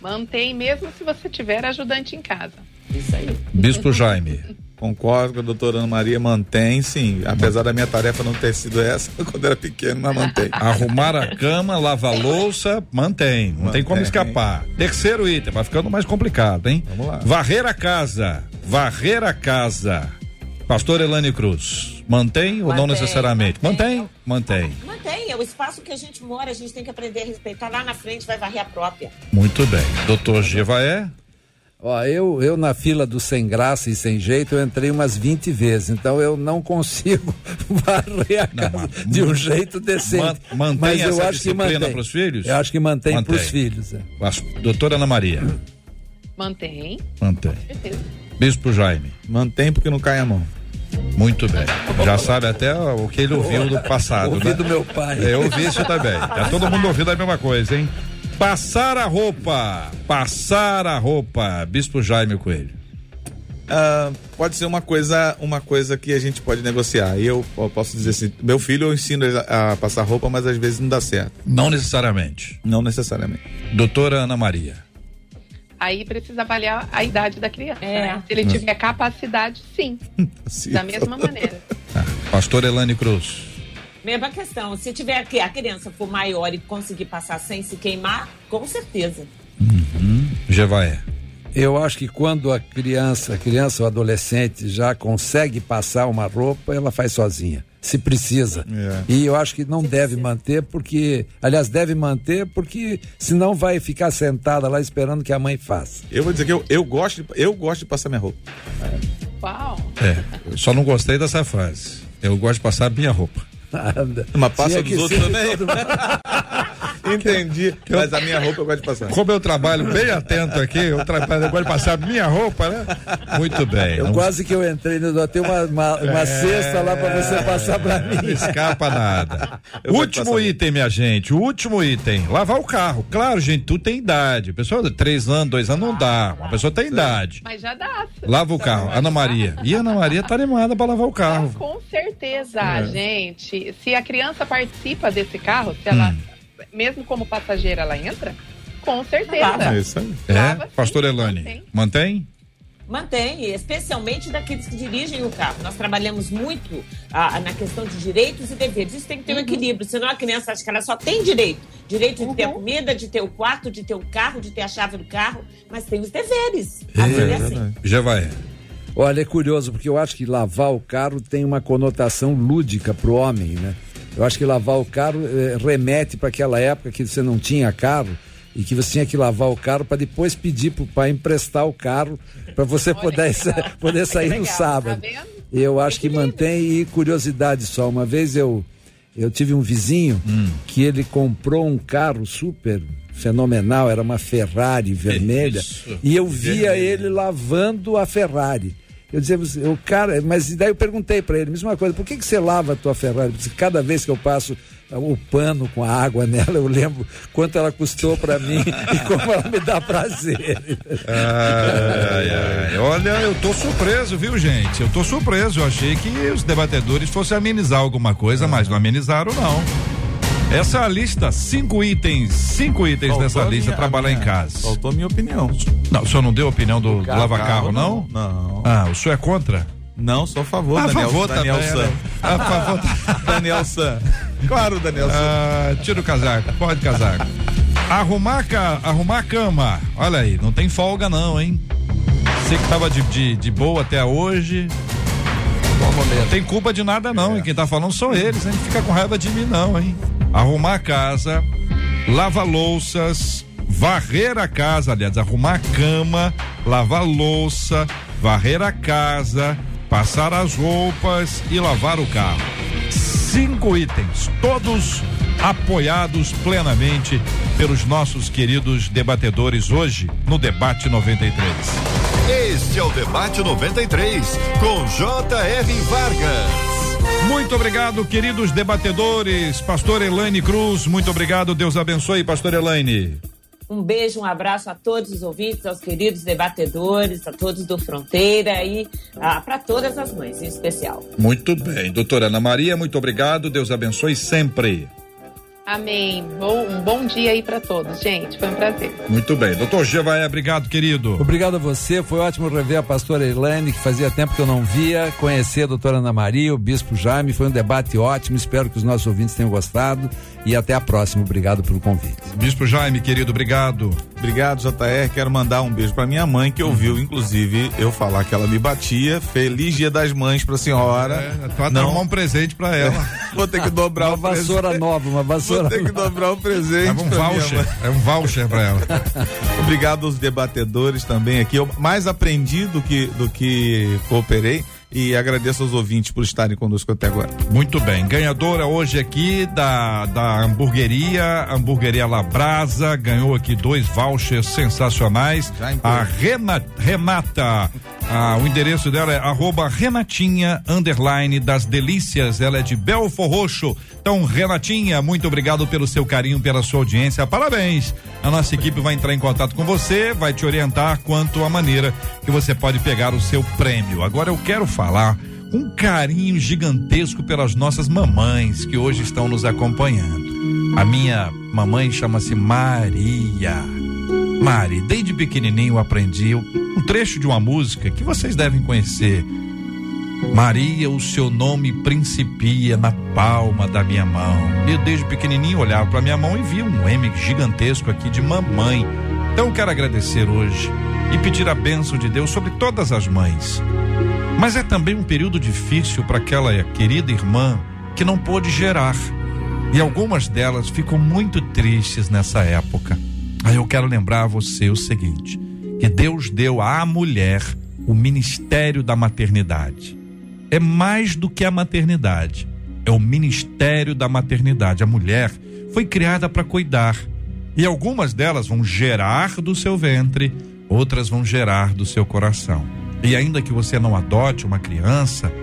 Mantém mesmo se você tiver ajudante em casa. Isso aí. Bispo Jaime. Concordo com a doutora Ana Maria, mantém, sim. Apesar da minha tarefa não ter sido essa quando era pequeno, mas mantém. Arrumar a cama, lavar louça, mantém. Não tem como Mantém. escapar. Terceiro item, vai ficando mais complicado, hein? Vamos lá. Varrer a casa. Varrer a casa. Pastor Elane Cruz, mantém ou não Mantém, necessariamente? mantém. Mantém? Mantém. Mantém. É o espaço que a gente mora, a gente tem que aprender a respeitar. Lá na frente vai varrer a própria. Muito bem. Doutor Jevaé? Ó, eu, eu na fila do sem graça e sem jeito, eu entrei umas 20 vezes, então eu não consigo varrer a Não, casa de um jeito decente. Man- mantém Mas eu essa acho que mantém. pros filhos? Eu acho que mantém, Mantém. para os filhos. é. Doutora Ana Maria? Mantém. Mantém. Certeza. Bispo Jaime? Mantém porque não cai a mão. Muito bem. Já sabe até o que ele ouviu do passado, Ouvi né? do meu pai. Eu ouvi isso também. Tá todo mundo ouvindo a mesma coisa, hein? Passar a roupa. Passar a roupa. Bispo Jaime Coelho. ah, pode ser uma coisa, uma coisa que a gente pode negociar. E eu, eu posso dizer assim, meu filho eu ensino ele a, a passar roupa, mas às vezes não dá certo. Não necessariamente. Não necessariamente. Doutora Ana Maria. Aí precisa avaliar a idade da criança. É. né? Se ele tiver capacidade, sim. Da mesma maneira. Pastor Elane Cruz. Mesma questão. Se tiver que a criança for maior e conseguir passar sem se queimar, com certeza. Jevaé. Eu acho que quando a criança, a criança ou adolescente já consegue passar uma roupa, ela faz sozinha, se precisa. É. E eu acho que não deve manter porque, aliás, deve manter porque senão vai ficar sentada lá esperando que a mãe faça. Eu vou dizer que eu, eu, gosto, de, eu gosto de passar minha roupa. Uau! É, eu só não gostei dessa frase. Eu gosto de passar minha roupa. Mas passa dos outros também. Entendi. Mas a minha roupa eu gosto de passar. Como eu trabalho bem atento aqui, eu trabalho, eu gosto de passar minha roupa, né? Muito bem. Eu não quase que eu entrei no tem uma, uma, uma cesta lá para você passar para mim. Não escapa nada. Eu último item, minha gente. O último item. Lavar o carro. Claro, gente, tu tem idade. Pessoa de três anos, dois anos não dá. Uma pessoa tem idade. Mas já dá. Lava o carro. Ana Maria. E a Ana Maria tá animada pra lavar o carro. Com certeza, É. gente. Se a criança participa desse carro, se ela, Hum. mesmo como passageira, ela entra, com Lava. certeza. É isso aí. É? Lava, sim, Pastor Elane. mantém. Mantém? Mantém, especialmente daqueles que dirigem o carro. Nós trabalhamos muito ah, na questão de direitos e deveres. Isso tem que ter um equilíbrio, senão a criança acha que ela só tem direito. Direito de ter a comida, de ter o quarto, de ter o carro, de ter a chave do carro, mas tem os deveres. Vida é assim. Jevaé. Olha, é curioso, porque eu acho que lavar o carro tem uma conotação lúdica pro homem, né? Eu acho que lavar o carro eh, remete para aquela época que você não tinha carro e que você tinha que lavar o carro para depois pedir pro pai emprestar o carro para você Olha poder, poder sair legal, no tá sábado. vendo? Eu acho que mantém e curiosidade só. Uma vez eu eu tive um vizinho que ele comprou um carro super fenomenal, era uma Ferrari vermelha, Isso, e eu via vermelha. ele lavando a Ferrari. Eu dizia, "Você- o cara, mas daí eu perguntei para ele, mesma coisa, por que, que você lava a tua Ferrari? Porque cada vez que eu passo ah, o pano com a água nela, eu lembro quanto ela custou para mim e como ela me dá prazer. Ai, ai. Olha, eu tô surpreso, viu, gente? Eu tô surpreso. Eu achei que os debatedores fossem amenizar alguma coisa, mas não amenizaram, não. Essa é a lista, cinco itens, cinco itens Faltou dessa lista, minha- trabalhar em minha- casa. Faltou a minha opinião. Não, o senhor não deu a opinião do, do carro, lava-carro, não? Não. Ah, o senhor é contra? Não, sou a favor, a Daniel, favor Daniel também, San. né? A favor. Daniel San. Claro, Daniel San. Ah, tira o casaco, pode casaco. Arrumar, a ca- arrumar a cama. Olha aí, não tem folga não, hein? Você que tava de, de, de boa até hoje. Não tem culpa de nada não, hein? Quem tá falando são eles, hein? Não fica com raiva de mim não, hein? Arrumar a casa, lavar louças, varrer a casa, aliás, arrumar a cama, lavar louça, varrer a casa, passar as roupas e lavar o carro. Cinco itens, todos apoiados plenamente pelos nossos queridos debatedores hoje no Debate 93. Este é o Debate 93, com J.R. Vargas. Muito obrigado, queridos debatedores. Pastor Elaine Cruz, muito obrigado. Deus abençoe, Pastor Elaine. Um beijo, um abraço a todos os ouvintes, aos queridos debatedores, a todos do Fronteira e ah, para todas as mães, em especial. Muito bem. Doutora Ana Maria, muito obrigado. Deus abençoe sempre. Amém. Bom, um bom dia aí para todos, gente. Foi um prazer. Muito bem. Doutor Jevaé, obrigado, querido. Obrigado a você, foi ótimo rever a pastora Elaine, que fazia tempo que eu não via, conhecer a doutora Ana Maria, o bispo Jaime, foi um debate ótimo, espero que os nossos ouvintes tenham gostado e até a próxima, obrigado pelo convite. Bispo Jaime, querido, obrigado. Obrigado, JR. Quero mandar um beijo pra minha mãe, que ouviu, inclusive, eu falar que ela me batia. Feliz Dia das Mães pra senhora. É, pode arrumar um presente pra ela. Vou ter que dobrar Uma o presente. vassoura nova, uma Vou vassoura ter que dobrar o presente. Leva um voucher. É um voucher pra ela. Obrigado aos debatedores também aqui. Eu mais aprendi do que, do que cooperei e agradeço aos ouvintes por estarem conosco até agora. Muito bem. Ganhadora hoje aqui da, da hamburgueria, hamburgueria Labrasa, ganhou aqui dois vouchers sensacionais. A Rena- Renata, Ah, o endereço dela é arroba Renatinha underline das delícias. Ela é de Belfor Roxo. Então, Renatinha, muito obrigado pelo seu carinho, pela sua audiência. Parabéns. A nossa equipe vai entrar em contato com você, vai te orientar quanto à maneira que você pode pegar o seu prêmio. Agora eu quero falar um carinho gigantesco pelas nossas mamães que hoje estão nos acompanhando. A minha mamãe chama-se Maria. Mari, desde pequenininho eu aprendi um trecho de uma música que vocês devem conhecer. Maria, o seu nome principia na palma da minha mão. Eu desde pequenininho olhava para minha mão e via um M gigantesco aqui de mamãe. Então quero agradecer hoje e pedir a bênção de Deus sobre todas as mães. Mas é também um período difícil para aquela querida irmã que não pôde gerar. E algumas delas ficam muito tristes nessa época. Aí eu quero lembrar a você o seguinte: que Deus deu à mulher o ministério da maternidade. É mais do que a maternidade, é o ministério da maternidade. A mulher foi criada para cuidar. E algumas delas vão gerar do seu ventre, outras vão gerar do seu coração. E ainda que você não adote uma criança,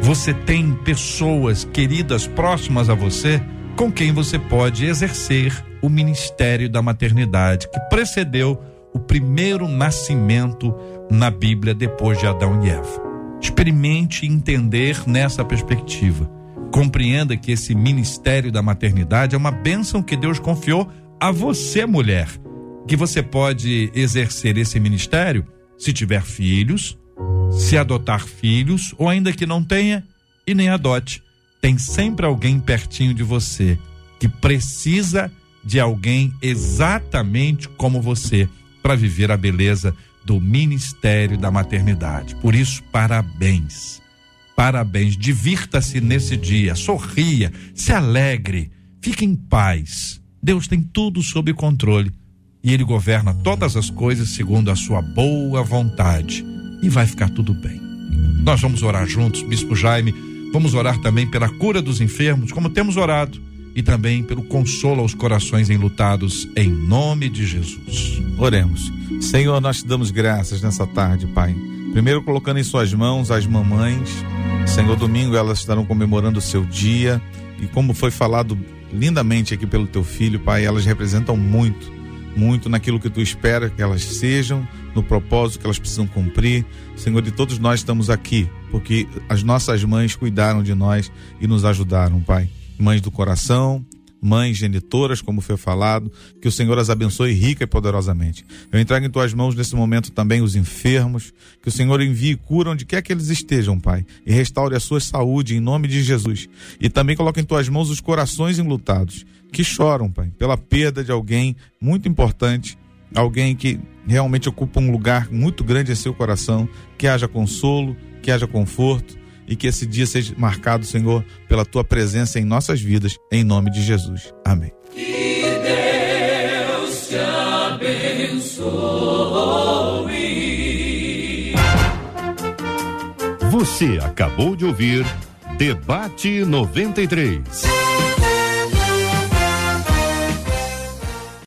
você tem pessoas queridas próximas a você com quem você pode exercer o ministério da maternidade que precedeu o primeiro nascimento na Bíblia depois de Adão e Eva. Experimente entender nessa perspectiva. Compreenda que esse ministério da maternidade é uma bênção que Deus confiou a você, mulher. Que você pode exercer esse ministério se tiver filhos, se adotar filhos, ou ainda que não tenha e nem adote. Tem sempre alguém pertinho de você que precisa de alguém exatamente como você para viver a beleza do ministério da maternidade. Por isso, parabéns. Parabéns. Divirta-se nesse dia, sorria, se alegre, fique em paz. Deus tem tudo sob controle e ele governa todas as coisas segundo a sua boa vontade e vai ficar tudo bem. Nós vamos orar juntos, Bispo Jaime, vamos orar também pela cura dos enfermos, como temos orado e também pelo consolo aos corações enlutados, em nome de Jesus. Oremos. Senhor, nós te damos graças nessa tarde, Pai. Primeiro colocando em suas mãos as mamães. Senhor, domingo elas estarão comemorando o seu dia. E como foi falado lindamente aqui pelo teu filho, Pai, elas representam muito, muito naquilo que tu espera que elas sejam, no propósito que elas precisam cumprir. Senhor, de todos nós estamos aqui, porque as nossas mães cuidaram de nós e nos ajudaram, Pai mães do coração, mães genitoras, como foi falado, que o Senhor as abençoe rica e poderosamente. Eu entrego em tuas mãos nesse momento também os enfermos, que o Senhor envie cura onde quer que eles estejam, Pai, e restaure a sua saúde em nome de Jesus. E também coloque em tuas mãos os corações enlutados, que choram, Pai, pela perda de alguém muito importante, alguém que realmente ocupa um lugar muito grande em seu coração, que haja consolo, que haja conforto e que esse dia seja marcado, Senhor, pela tua presença em nossas vidas, em nome de Jesus. Amém. Que Deus te abençoe. Você acabou de ouvir Debate 93.